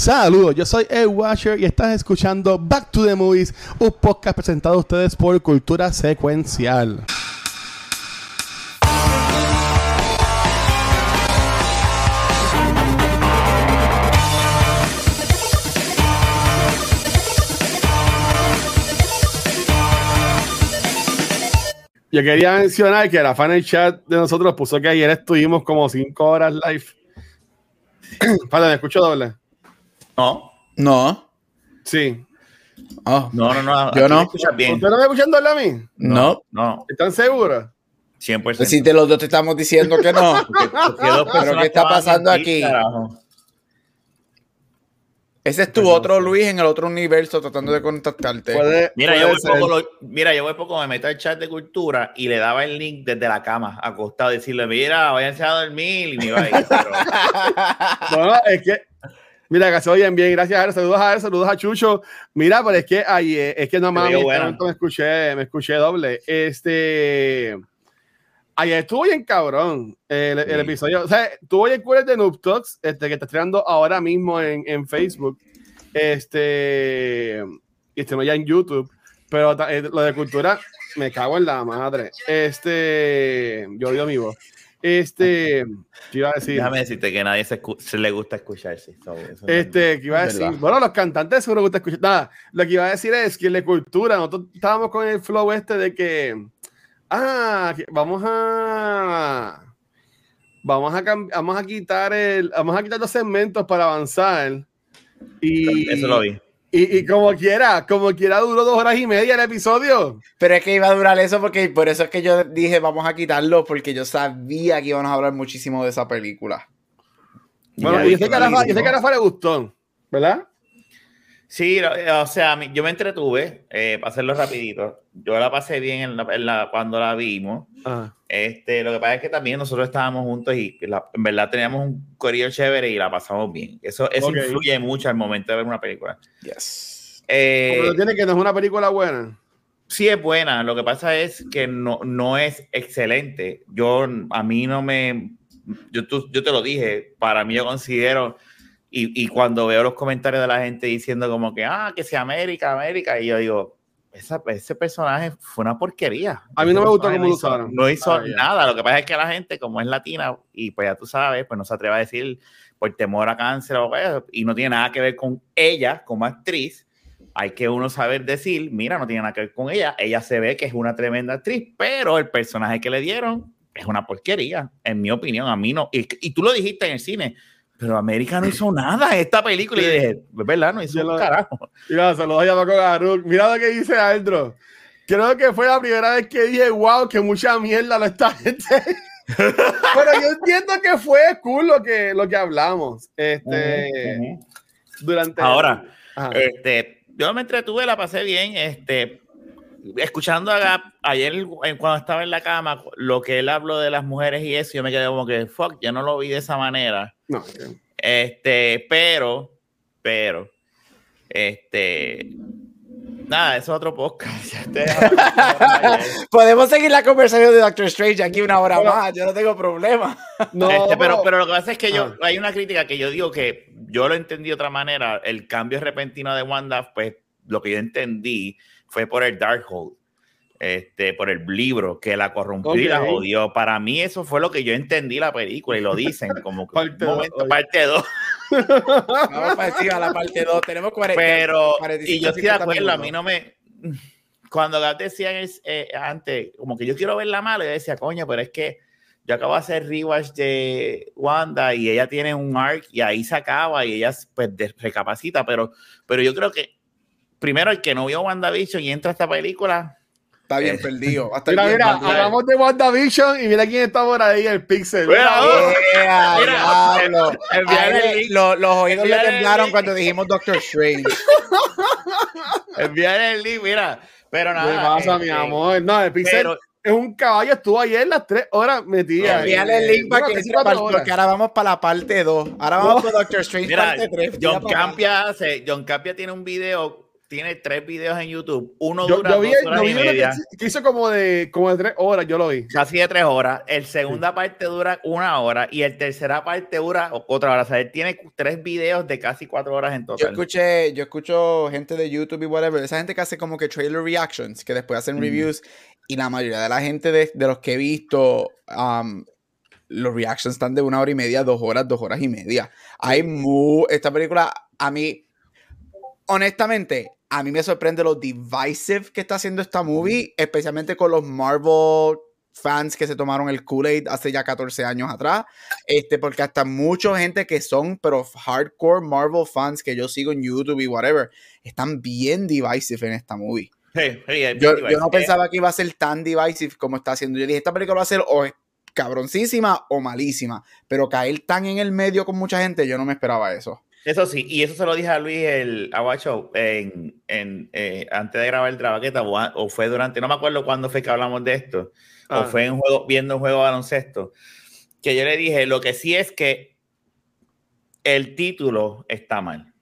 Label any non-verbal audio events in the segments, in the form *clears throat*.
Saludos, yo soy Ed Washer y estás escuchando Back to the Movies, un podcast presentado a ustedes por Cultura Secuencial. Yo quería mencionar que la fan chat de nosotros puso que ayer estuvimos como 5 horas live. *clears throat* Padre, ¿me escucho doble? No. No. Sí. Oh, No, no, no. Yo no. me escuchas bien. ¿Ustedes no me escuchan doble a mí? no. No, ¿Están seguros? 100%. Si te los dos te estamos diciendo que no. *laughs* Porque- porque ¿Pero qué está pasando aquí, carajo. Ese es tu otro Luis en el otro universo tratando de contactarte. Puede- Mira, puede yo poco lo- mira, yo voy poco, me meto al chat de cultura y le daba el link desde la cama, acostado, decirle, mira, váyanse a dormir y me iba a ir. Pero, *laughs* No, no, es que. Mira, que se oyen bien. Gracias a él. Saludos a él, saludos a Chucho. Mira, pero es que ayer, es que no mames, buena. me escuché, me escuché doble. Este. Ayer estuvo bien cabrón el, episodio. O sea, estuvo bien cool de Noob Talks, este, que está estrenando ahora mismo en, en Facebook. Este. Y estrenó ya en YouTube. Pero eh, lo de cultura, me cago en la madre. Este. Yo odio mi voz. Este. *laughs* ¿Qué iba a decir? déjame decirte que nadie se, le gusta escucharse. so, eso no- Este, que iba a decir, verdad. bueno, los cantantes seguro gusta escuchar. Nada, lo que iba a decir es que en la cultura, nosotros estábamos con el flow este de que, ah, vamos a, vamos a, vamos a quitar el, vamos a quitar los segmentos para avanzar. Y, Eso lo vi. Y, y como quiera, como quiera duró dos horas y media el episodio. Pero es que iba a durar eso porque por eso es que yo dije vamos a quitarlo porque yo sabía que íbamos a hablar muchísimo de esa película. Bueno, y y ese carajo le gustó, ¿verdad? Sí, eh, o sea, yo me entretuve, eh, para hacerlo rapidito. Yo la pasé bien en la- en la- cuando la vimos. Ah, Este, lo que pasa es que también nosotros estábamos juntos y la- en verdad teníamos un corillo chévere y la pasamos bien. Eso, eso Ok. influye mucho al momento de ver una película. Yes. Eh, pero tiene que no es una película buena. sí es buena, lo que pasa es que no, no es excelente. Yo, a mí no me, yo, tú- yo te lo dije, para mí yo considero, y, y cuando veo los comentarios de la gente diciendo como que, ah, que sea América, América, y yo digo, esa- ese personaje fue una porquería. A mí no me gustó personaje cómo no lo hizo- usaron. No hizo Ah, ya. nada, lo que pasa es que la gente, como es latina, y pues ya tú sabes, pues no se atreve a decir por temor a cáncer o pues, y no tiene nada que ver con ella como actriz, hay que uno saber decir, mira, no tiene nada que ver con ella, ella se ve que es una tremenda actriz, pero el personaje que le dieron es una porquería, en mi opinión, a mí no, y, y tú lo dijiste en el cine, pero América no hizo nada en esta película, y dije, es verdad, no hizo un carajo. *laughs* Mira, saludos a Paco Garuk. Mira lo que dice Aldro. Creo que fue la primera vez que dije, wow, que mucha mierda lo está gente. *laughs* Pero yo entiendo que fue cool lo que, lo que hablamos. Este, durante. Ahora. Este, yo me entretuve, la pasé bien. Este, escuchando a Gap, ayer cuando estaba en la cama, lo que él habló de las mujeres y eso, yo me quedé como que, fuck, yo no lo vi de esa manera. No, Este, pero, pero, este, nada, eso es otro podcast. *laughs* Podemos seguir la conversación de Doctor Strange aquí una hora Pero- más, yo no tengo problema. no, Este, pero, pero lo que pasa es que yo, Ah. hay una crítica que yo digo que yo lo entendí de otra manera. El cambio repentino de Wanda, pues lo que yo entendí fue por el Darkhold, este, por el libro que la corrompió y la jodió. Para mí, eso fue lo que yo entendí la película y lo dicen como que *laughs* Parte un dos, momento, oye. parte 2. *laughs* Vamos para encima la parte 2. Tenemos 40. Pero, 45, y yo estoy de 50 acuerdo, a mí no me. Cuando Gab decía es, eh, antes, como que yo quiero verla mal, yo decía, coño, pero es que yo acabo de hacer rewatch de Wanda y ella tiene un arc y ahí se acaba y ella pues recapacita, pero, pero yo creo que primero el que no vio WandaVision y entra a esta película, Está bien Eh, perdido. *laughs* Hasta Mira, mira, hablamos de WandaVision y mira quién está por ahí, el Pixel. Mira, Mira, Yeah, Mira, enviar Ahí el link. lo- los oídos le el temblaron link. cuando dijimos Doctor Strange. *laughs* enviar el link, mira, pero ¿Qué nada. pasa, mi este, amor? No, el Pixel Pero, es un caballo, estuvo ayer las tres horas metida. Envíale el link para que porque ahora vamos para la parte 2. Ahora vamos No. para Doctor Strange Mira, parte 3. John Campia, hace, John Campia tiene un video tiene tres videos en YouTube. Uno Yo, dura yo vi, dos yo horas vi y media, que, que hizo como de, como de tres horas, yo lo vi. casi de tres horas. El segunda parte dura una hora y el tercera parte dura otra hora. O sea, él tiene tres videos de casi cuatro horas en Yo total. escuché, yo escucho gente de YouTube y whatever, esa gente que hace como que trailer reactions, que después hacen Mm. reviews, y la mayoría de la gente de, de los que he visto, um, los reactions están de una hora y media, dos horas, dos horas y media. Hay mu esta película, a mí, honestamente, a mí me sorprende lo divisive que está haciendo esta movie, especialmente con los Marvel fans que se tomaron el Kool-Aid hace ya 14 años atrás, este, porque hasta mucha gente que son, pero hardcore Marvel fans que yo sigo en YouTube y whatever, están bien divisive en esta movie. Sí, es Yo, yo no pensaba que iba a ser tan divisive como está haciendo. Yo dije, esta película va a ser o cabroncísima o malísima, pero caer tan en el medio con mucha gente, yo no me esperaba eso. Eso sí, y eso se lo dije a Luis el Agua Show en, en, eh, antes de grabar el Trabaqueta, o, o fue durante, no me acuerdo cuándo fue que hablamos de esto, Ah. o fue en juego, viendo un juego de baloncesto, que yo le dije, lo que sí es que el título está mal.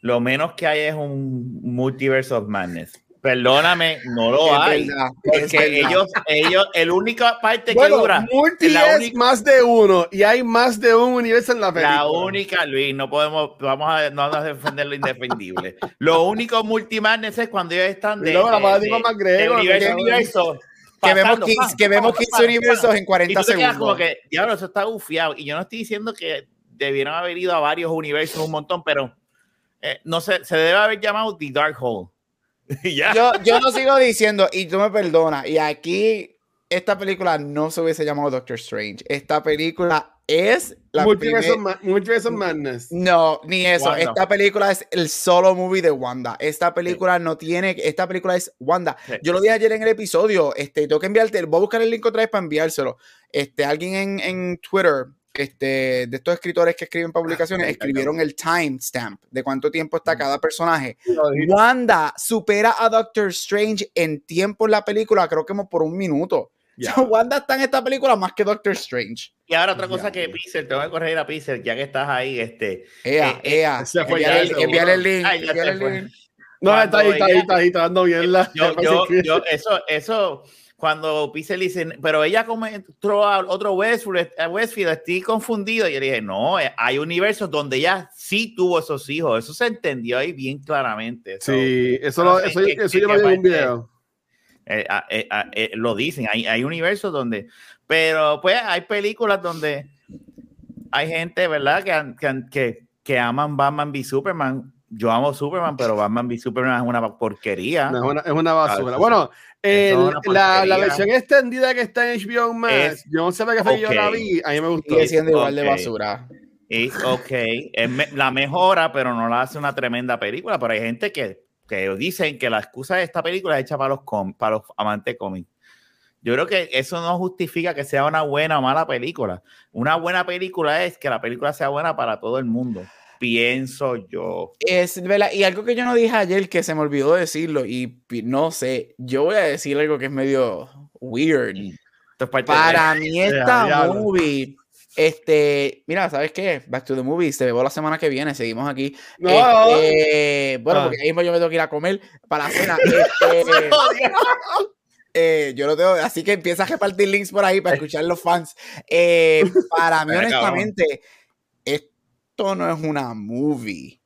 Lo menos que hay es un Multiverse of Madness. Perdóname, no lo Es hay. verdad, Porque ellos, ellos, el única parte que Bueno, dura, multi la es única- más de uno y hay más de un universo en la película. La única, Luis, no podemos, vamos a, no vamos a defender lo indefendible. Lo único multimadness es cuando ellos están de, Luego la de- madre de- digo más de universo que- universo. que vemos pasando, 15, pam, que vemos pam, 15 pam, universos en Y 40 tú te quedas como segundos. que, diablo, eso está bufiado. Y yo no estoy diciendo que debieron haber ido a varios universos un montón, pero eh, no sé, se debe haber llamado The Dark Hole. *laughs* Yo, yo lo sigo diciendo, y tú me perdonas, y aquí esta película no se hubiese llamado Doctor Strange. Esta película es la Multiverse, of primer- Madness. No, ni eso. Wanda. Esta película es el solo movie de Wanda. Esta película no tiene. Esta película es Wanda. Sí. Yo lo dije ayer en el episodio. Este, tengo que enviarte. Voy a buscar el link otra vez para enviárselo. Este, alguien en, en Twitter, este, de estos escritores que escriben publicaciones, Ah, escribieron el timestamp de cuánto tiempo está Mm. cada personaje. Wanda supera a Doctor Strange en tiempo en la película, creo que por un minuto. Ya. Wanda está en esta película más que Doctor Strange. Y ahora otra cosa Ya, que. Pixel, tengo que corregir a Pixel, ya que estás ahí, este, Ea, Eh, eh, ea. se fue envíale, ya, el- seguro. envíale el link. Ay, se el fue. link. No, está ahí, está ahí, está ahí, está dando bien la. yo, *laughs* yo, yo, eso, eso, cuando Pixel dice, pero ella como entró a otro Westfield, a Westfield, estoy confundido. Y yo le dije, no, eh, hay universos donde ella sí tuvo esos hijos. Eso se entendió ahí bien claramente. So, Sí, eso, lo, eso, qué- eso qué- yo lo vi en un video. eh, ah, eh, ah, eh, lo dicen, hay, hay universos donde, pero pues hay películas donde hay gente, ¿verdad? Que, que, que, que aman Batman v Superman. Yo amo Superman, pero Batman v Superman es una porquería. No, es, una, es una basura. bueno, el- eso es una la, la versión extendida que está en HBO Max, Es- yo no sé para qué fue yo la vi, a mí me gustó. Sigue siendo igual de Ok. basura. Es ok, es me- la mejora, pero no la hace una tremenda película. Pero hay gente que, que dicen que la excusa de esta película es hecha para los, com- para los amantes de cómics. Yo creo que eso no justifica que sea una buena o mala película. Una buena película es que la película sea buena para todo el mundo. Pienso yo. Es verdad, y algo que yo no dije ayer que se me olvidó decirlo, y no sé, yo voy a decir algo que es medio weird. Esto es parte de- Para mí *laughs* esta movie, este, mira, ¿sabes qué? Back to the movie, se veo la semana que viene, seguimos aquí. No. Este, bueno, Ah. porque ahí mismo yo me tengo que ir a comer para la cena. *laughs* Este, eh, yo lo tengo, así que empieza a repartir links por ahí para escuchar los fans. Eh, para mí, honestamente, esto no es una movie.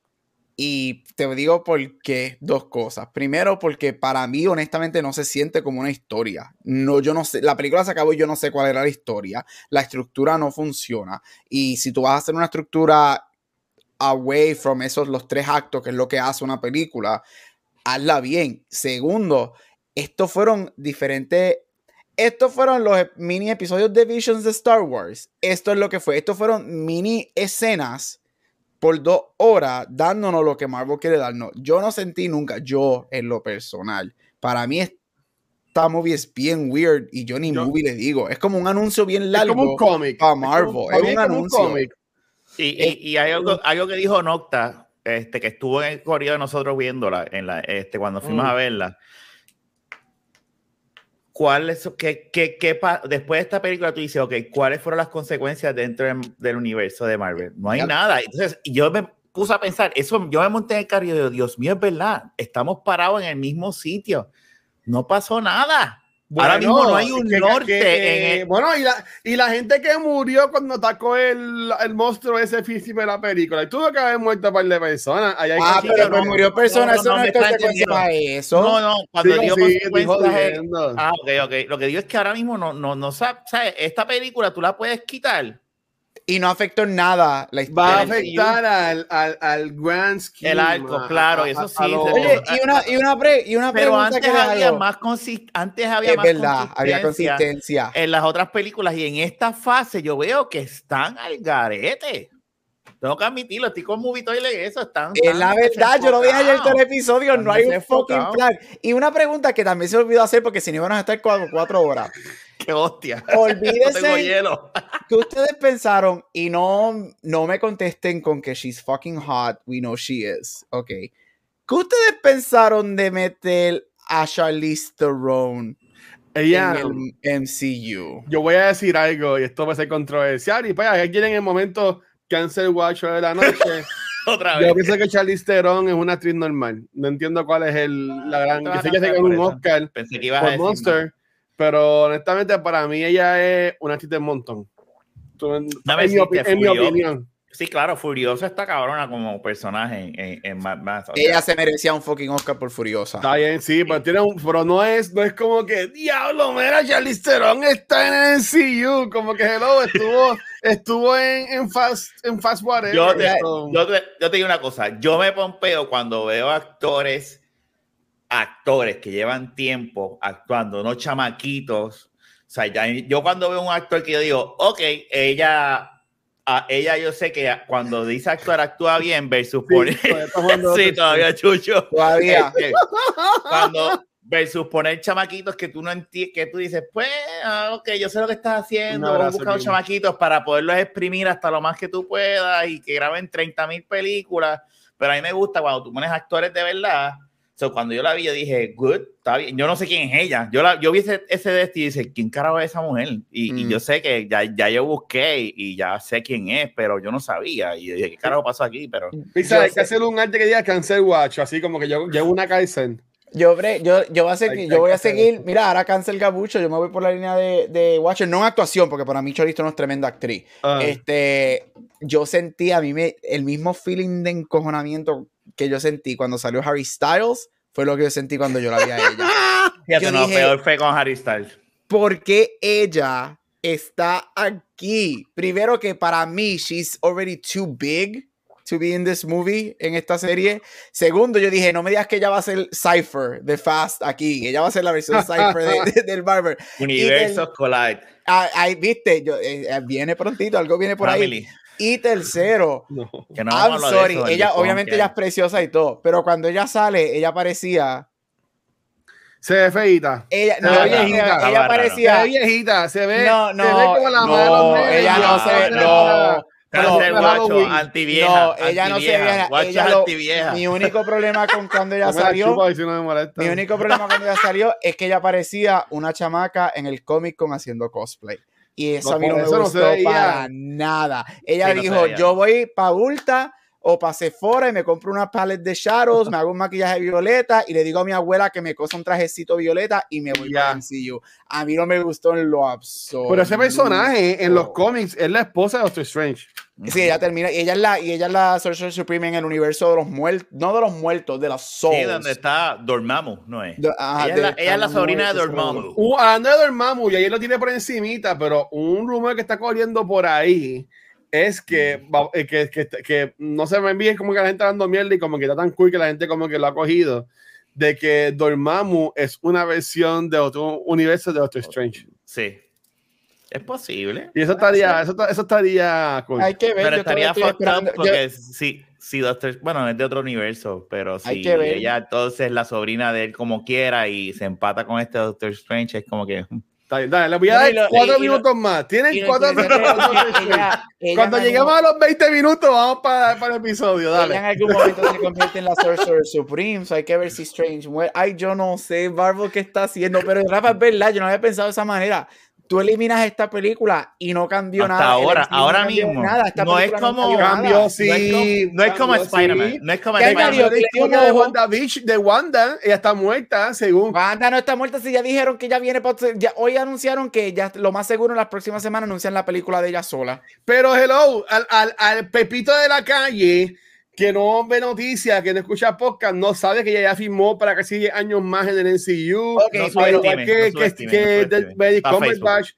Y te digo por qué, dos cosas. Primero, porque para mí, honestamente, no se siente como una historia. No, yo no sé, la película se acabó y yo no sé cuál era la historia. La estructura no funciona. Y si tú vas a hacer una estructura away from esos los tres actos, que es lo que hace una película, hazla bien. Segundo, estos fueron diferentes. Estos fueron los mini episodios de Visions de Star Wars. Esto es lo que fue. Estos fueron mini escenas por dos horas dándonos lo que Marvel quiere darnos. Yo no sentí nunca, yo en lo personal. Para mí esta movie es bien weird y yo ni Yo- movie le digo. Es como un anuncio bien Es largo. como un cómic. pa' Es como- Marvel, para es un anuncio. Y, y- y hay algo, algo que dijo Nocta, este, que estuvo en el corrido de nosotros viéndola, en la, este, cuando fuimos Mm. a verla. ¿Cuál es, qué, qué, qué después de esta película tú dices, ok, ¿cuáles fueron las consecuencias dentro del, del universo de Marvel? No hay nada. Entonces, yo me, puse a pensar, eso yo me monté en el carro y digo, Dios mío, es verdad, estamos parados en el mismo sitio. No pasó nada. Ahora mismo no hay un que- norte que- en el- Bueno, y la, y la gente que murió cuando atacó el, el monstruo ese físico de la película, y tuvo que haber muerto un par de personas. Ahí hay Ah, que- pero no, murió persona, no, eso no, no, me es consecuencia a eso. No, no, cuando Sí, digo sí, consecuencias. Ah, ok, ok. Lo que digo es que ahora mismo no, no, no ¿sabes? Esta película tú la puedes quitar. Y no afectó en nada la historia. Va a afectar al, al, al grand scheme. El arco, a- claro, a- eso sí, Oye, y una, y una, pre- y una Pero pregunta antes que había más consist antes había Es más verdad, había consistencia consistencia. en las otras películas y en esta fase yo veo que están al garete. Tengo que admitirlo, estoy con Movie Toilet y eso están. Es la verdad, yo lo dije ayer todo el episodio, no hay un fucking plan. Y una pregunta que también se olvidó hacer porque si no iban a estar cuatro, cuatro horas. *laughs* Qué hostia. *laughs* No tengo Olvídese hielo. *laughs* que ustedes pensaron y no, no me contesten con que she's fucking hot, we know she is. Ok. ¿Qué ustedes pensaron de meter a Charlize Theron Ella, en el MCU? yo voy a decir algo y esto va a ser controversial. Y pues, aquí en el momento Cancel Watch de la noche. *laughs* Otra Yo vez. pienso que Charlize Theron es una actriz normal. No entiendo cuál es el, la gran. Yo sé que se ganó un. Oscar Pensé que por. Monster, pero honestamente para mí ella es una actriz de montón. En, en mi, en opinión. Sí, claro, Furiosa está cabrona como personaje en, en, en Mad Max. o sea, Ella se merecía un fucking Oscar por Furiosa. Está bien, sí, pero, tiene un, pero no, es, no es como que, diablo, mira, Charlize Theron está en el MCU. Como que, hello, estuvo, *laughs* estuvo en, en, Fast, en Fast Whatever. Yo te, yo, te, yo te digo una cosa, yo me pompeo cuando veo actores, actores que llevan tiempo actuando, no chamaquitos. O sea, ya- yo cuando veo un actor que yo digo, ok, ella, a ella yo sé que cuando dice actuar, actúa bien, versus Sí, poner... *laughs* sí, todavía Chucho. Todavía. Este, cuando *laughs* versus poner chamaquitos que tú no entiendes, que tú dices, pues, ah, ok, yo sé lo que estás haciendo, Un abrazo, buscar chamaquitos para poderlos exprimir hasta lo más que tú puedas y que graben 30 mil películas, pero a mí me gusta cuando tú pones actores de verdad, so, cuando yo la vi, yo dije, good, está bien, yo no sé quién es ella, yo, la, yo vi ese, ese de este y dije, ¿quién carajo es esa mujer? Y, y Mm. yo sé que ya, ya yo busqué y, y ya sé quién es, pero yo no sabía, y dije, ¿qué carajo pasó aquí? Pero... Pisa, Yo hay sé- que hacer un arte que diga Cancel Watch, así como que yo llevo una Kaizen. Yo, bre- yo, yo, voy a seguir, yo voy a seguir, mira, ahora cancel Gabucho, yo me voy por la línea de, de Watcher, no en actuación, porque para mí Chorizo no es tremenda actriz. Ah. Este, yo sentí a mí me, el mismo feeling de encojonamiento que yo sentí cuando salió Harry Styles, fue lo que yo sentí cuando yo la vi a ella. *laughs* Fíjate, Yo no, dije- peor fue con Harry Styles. Porque ella está aquí. Primero que para mí, she's already too big to be in this movie, en esta serie. Segundo, yo dije, no me digas que ella va a ser Cypher de Fast aquí. Ella va a ser la versión Cypher de- de- del Barber. Universos Collide. Ah, ahí, viste, yo, eh, eh, viene prontito, algo viene por ahí. Y tercero, No. Que no I'm sorry, eso, el ella, obviamente ella es preciosa y todo, pero cuando ella sale, ella parecía, Se ve feita. ella, Se no, ve ella, viejita. ella Está bárbaro. Se parecía, ve viejita, se ve, no, no, se ve como la no, mano ella no se ve, no, Cáncer no, guacho, antivieja. No, ella no se veía. Guacho Ella es lo- mi único problema con cuando ella *laughs* salió, sí no me molesta. mi único problema cuando ella salió es que ella parecía una chamaca en el Comic Con haciendo cosplay. Y eso No, a mí no me no gustó veía. para nada. Ella Sí, no dijo, yo voy para Ulta o para Sephora y me compro una palette de shadows, me hago un maquillaje violeta y le digo a mi abuela que me cosa un trajecito violeta y me voy Ya. para el MCU. A mí no me gustó en lo absoluto. Pero ese personaje en los cómics es la esposa de Doctor Strange. Sí, ella termina, y ella es la, y ella es la Sorcerer Supreme en el universo de los muertos, no de los muertos, de los souls. Sí, donde está Dormammu, ¿no es? De- ajá, ella, es la, de- ella es la ah, sobrina de Dormammu. Uh, hablando de Dormammu, y ahí lo tiene por encimita, pero un rumor que está corriendo por ahí es que, eh, que, que, que no se me envíe como que la gente dando mierda y como que está tan cool que la gente como que lo ha cogido, de que Dormammu es una versión de otro universo de Doctor Strange. Sí. Es posible. Y eso estaría, eso, eso estaría cool. Hay que ver, Pero estaría yo- porque si, si Doctor, bueno, es de otro universo, pero si que ver. ella entonces la sobrina de él como quiera y se empata con este Doctor Strange, es como que Está bien, dale, le voy a dar lo- cuatro y- y lo- minutos más. Tienen cuatro minutos. *laughs* Cuando lleguemos algún- a los 20 minutos, vamos para, para el episodio. ella en Dale. algún momento se convierte en la Sorcerer Supreme, so hay que ver si Strange muere. Ay, yo no sé, Marvel, qué está haciendo, pero Rafa, es verdad, yo no había pensado de esa manera. Tú eliminas esta película y no cambió Hasta nada. Ahora, no ahora cambió mismo. nada. Esta No es como- nada. Cambió, sí. no es como, no es como Spider-Man. sí. No es como ¿Qué Spider-Man. de ojo. WandaVision, de Wanda, ella está muerta, según. Wanda no está muerta si ya dijeron que ya viene. ya- hoy anunciaron que ya lo más seguro en las próximas semanas anuncian la película de ella sola. Pero hello, al, al, al Pepito de la calle que no ve noticias, que no escucha podcast, no sabe que ella ya firmó para casi 10 años más en el NCU. No Al no que. Benedict. Cumberbatch,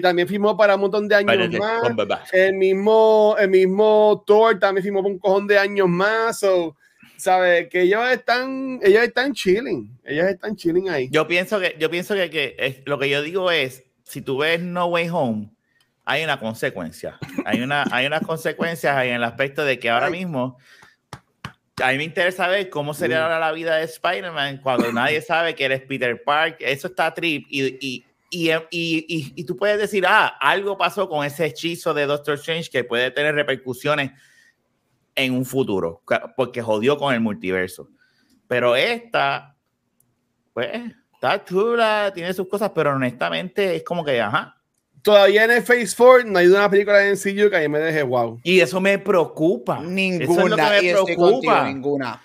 también firmó para un montón de años Benedict más. El mismo, el mismo Thor también firmó por un cojón de años más. So, ¿Sabes? Que ellos están, ellos están chilling. Ellos están chilling ahí. Yo pienso que, yo pienso que, que es- lo que yo digo es, si tú ves No Way Home, hay una consecuencia. Hay, una, hay unas consecuencias ahí en el aspecto de que ahora Ay. mismo a mí me interesa ver cómo sería Mm. ahora la vida de Spider-Man cuando *clears throat* nadie sabe que eres Peter Park. Eso está trip. Y, y, y, y, tú puedes decir, ah, algo pasó con ese hechizo de Doctor Strange que puede tener repercusiones en un futuro, porque jodió con el multiverso. Pero esta, pues, está chula, tiene sus cosas, pero honestamente es como que, ajá. Todavía en el Phase 4 no hay una película de NCU que a mí me deje wow. Y eso me preocupa. Eso es lo Ninguna. que me y estoy contigo, preocupa. ninguna.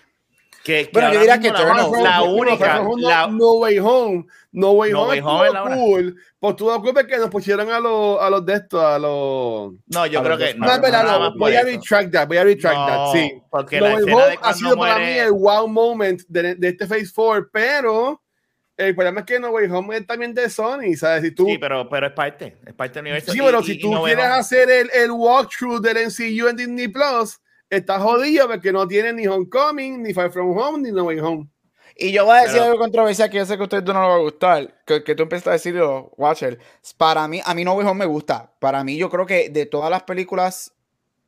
Que, que Bueno, yo diría que la, Eternals. la única, la- no, Way Home. No Way No Home, Way Home cool. Pues tú no ocupes que nos pusieron a los, a los de estos, a los. no, yo creo que no, No, es verdad, nada no, más por voy a retract that, voy a retract that, No, sí. Porque No la Way Home de ha sido para mí muere- el wow moment de, de este Phase 4, pero el problema es que No Way Home es también de Sony, ¿sabes? Si tú, Sí, pero, pero es parte, es parte del universo. Sí, Y- pero y- si y tú No Way quieres hacer el, el walkthrough del NCU en Disney Plus, estás jodido porque no tiene ni Homecoming, ni Far From Home, ni No Way Home. Y yo voy a decir Pero- algo controversial que yo sé que a ustedes no les va a gustar. Que, que tú empezaste a decirlo, Watcher. Para mí, a mí No Way Home me gusta. Para mí, yo creo que de todas las películas,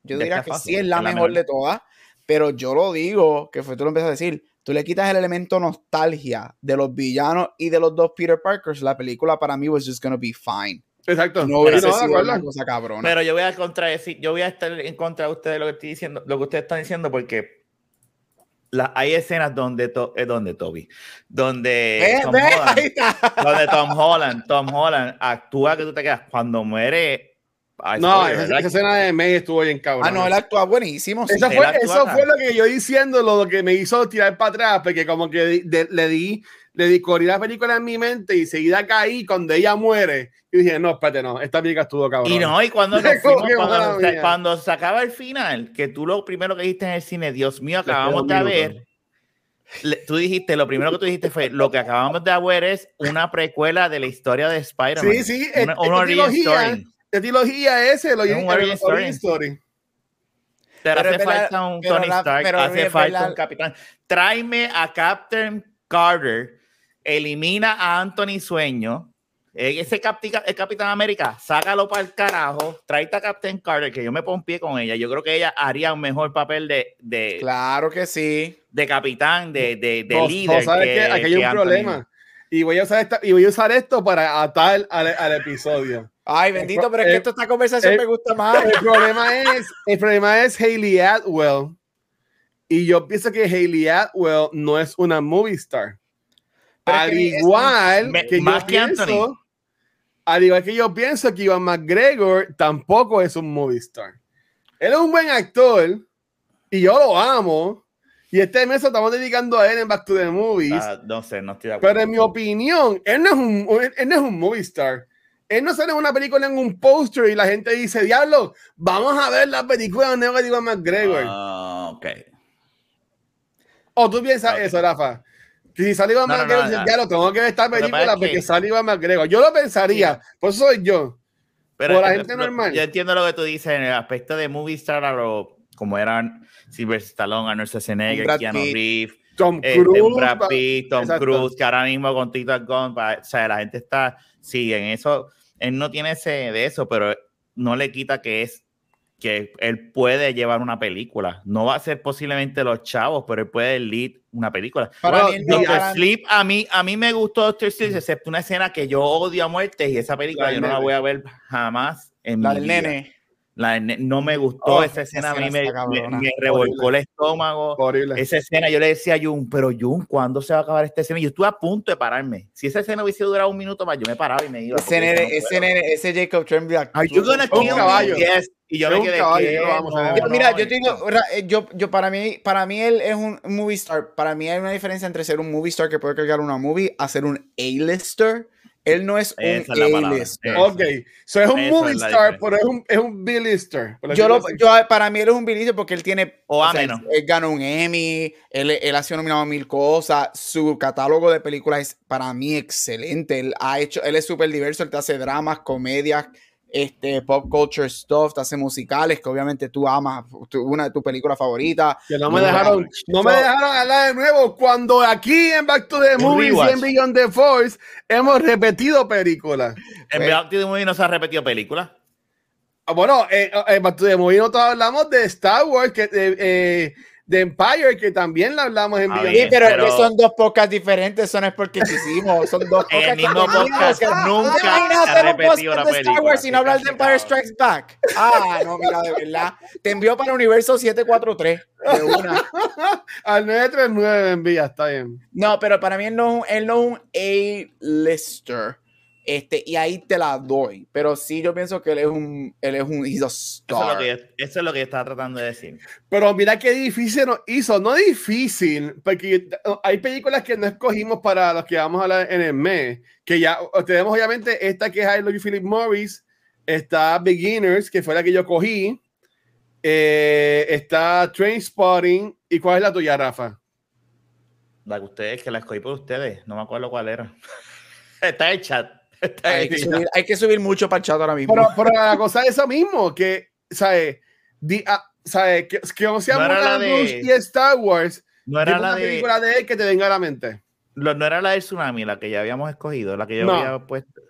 yo diría que fácil, sí es la, es la mejor, mejor. de todas. Pero yo lo digo, que fue tú lo empezaste a decir. Tú le quitas el elemento nostalgia de los villanos y de los dos Peter Parkers. La película para mí was just gonna be fine. Exacto. No Sí, hubiese no, de sido una cosa cabrona. Pero yo voy a contradecir, yo voy a estar en contra de ustedes lo que estoy diciendo, lo que ustedes están diciendo, porque la- hay escenas donde, to- eh, donde Toby, donde Tom ve, Holland, donde Tom Holland, Tom Holland actúa que tú te quedas cuando muere. Ay, No, esa, esa escena de May estuvo bien cabrón. Ah, no, él actúa buenísimo. sí. Eso fue, actúa eso fue lo que yo diciendo, lo que me hizo tirar para atrás, porque como que di- de- le di, le di corrí la película en mi mente y seguida caí cuando ella muere. Y dije, no, espérate, no, esta película estuvo cabrón. Y no, y cuando, *laughs* nos fuimos, cuando, se, cuando se acaba el final, que tú lo primero que dijiste en el cine, Dios mío, de acabamos de ver. le- Tú dijiste, lo primero que tú dijiste fue, lo que acabamos de ver es una precuela de la historia de Spider-Man. Sí, sí, una, es- una esta origin trilogía- ese, lo Es un origin story. story. Pero, Pero hace verdad- falta un Tony la- Stark, pero hace falta un capitán. Tráeme a Captain Carter, elimina a Anthony Sueño, eh, ese captica- el Capitán América, sácalo para el carajo, tráete a Captain Carter, que yo me pongo pie con ella. Yo creo que ella haría un mejor papel de, de, Claro que sí. de capitán, de, de, de No, no, líder. sabes que- que aquí hay que un Anthony. problema. Y voy, a usar esta, y voy a usar esto para atar al, al episodio. Ay, bendito, pero es que esto, esta conversación me gusta más. El problema es, el problema es Hayley Atwell. Y yo pienso que Hayley Atwell no es una movie star. Pero al que igual Me- que más yo que pienso, Anthony. al igual que yo pienso que Ivan McGregor tampoco es un movie star. Él es un buen actor y yo lo amo. Y este mes lo estamos dedicando a él en Back to the Movies. Ah, no sé, no estoy de acuerdo. Pero en mi opinión, él no es un, él no es un movie star. Él no sale en una película en un póster y la gente dice, diablo, vamos a ver la película de Neo Ivan McGregor. Ah, ok. o tú piensas eso, Rafa. Que si sale Ivan No, McGregor, no, dices, no. diablo, tengo que ver esta película es porque que- sale McGregor. Yo lo pensaría, por eso soy yo. Pero Por la gente lo- normal. Yo entiendo lo que tú dices en el aspecto de movie star, a lo- como eran Sylvester Stallone, Arnold Schwarzenegger, Brad Keanu. Reeves, Tom este, Cruise. Brad pa- Pitt, Tom Exacto. Cruise, que ahora mismo con Tito Gunn, o sea, la gente está, sí, en eso, él no tiene ese de eso, pero no le quita que es que él puede llevar una película. No va a ser posiblemente los chavos, pero él puede lead una película. Para Bueno, Doctor Sleep, a mí, a mí me gustó Doctor Sleep, excepto una escena que yo odio a muerte y esa película La yo no la voy a ver jamás en la mi del vida. nene. La no me gustó Oh, esa escena, a mí me, revolcó el estómago. Horrible. Esa escena, yo le decía a Jun, pero Jun, ¿cuándo se va a acabar esta escena? Y Yo estuve a punto de pararme. Si esa escena hubiese durado un minuto más, yo me paraba y me iba. Ese, nene, no ese, nene, ese Jacob Tremblay. Are you gonna Un kill me? caballo. Yes. Y yo me un quedé mira, no, yo te digo, eh, yo, yo para mí, para mí él es un movie star. Para mí hay una diferencia entre ser un movie star que puede cargar una movie a ser un A-lister. Él no es un Esa. A-lister. Ok, so es un Esa movie es star, pero es un, es un B-lister. Yo lo, yo, para mí él es un bilicio porque él tiene. O a sea, menos. Él ganó un Emmy, él, él ha sido nominado a mil cosas. Su catálogo de películas es para mí excelente. Él ha hecho, él es súper diverso, él te hace dramas, comedias, este, pop culture stuff, te hace musicales, que obviamente tú amas, tu- una de tus películas favoritas. Que no me No, dejaron, no me dejaron hablar de nuevo cuando aquí en Back to the Movies y en Beyond the Force hemos repetido películas. En Back to the Movie no se ha repetido película. Ah, Bueno, eh, en Back to the Movies nosotros hablamos de Star Wars, que, de, Empire, que también la hablamos en Beyond Sí, pero, pero- es que son dos podcasts diferentes, eso no es porque quisimos, son dos el podcasts que mismo podcast nunca ¿Te imaginas se ha repetido la de Star película, Wars hablar que de Empire. Strikes Back? Ah, no, mira, de verdad. Te envió para el universo 743 de una. *laughs* Al 939 envía, está bien. No, pero para mí él no, es un- él no es un A-lister. Este, y ahí te la doy. Pero sí, yo pienso que él es un. Él es un. He's a Eso es, lo que yo, eso es lo que yo estaba tratando de decir. Pero mira qué difícil nos hizo, no difícil, porque hay películas que no escogimos para los que vamos a hablar en el mes, que ya tenemos obviamente esta que es I Love You, Philip Morris, está Beginners, que fue la que yo cogí, eh, está Train Spotting, ¿y cuál es la tuya, Rafa? La que ustedes, que la escogí por ustedes. No me acuerdo cuál era. *laughs* Está en el chat. *laughs* Hay que, subir, hay que subir mucho para el chat ahora mismo. Pero, pero la cosa es eso mismo, que, ¿sabes? Di- ah, ¿sabes? Que, que no sea No la de- y Star Wars, No era la de. película de él que te venga a la mente. lo- no era la del tsunami, la que ya habíamos escogido, la que yo No. había puesto.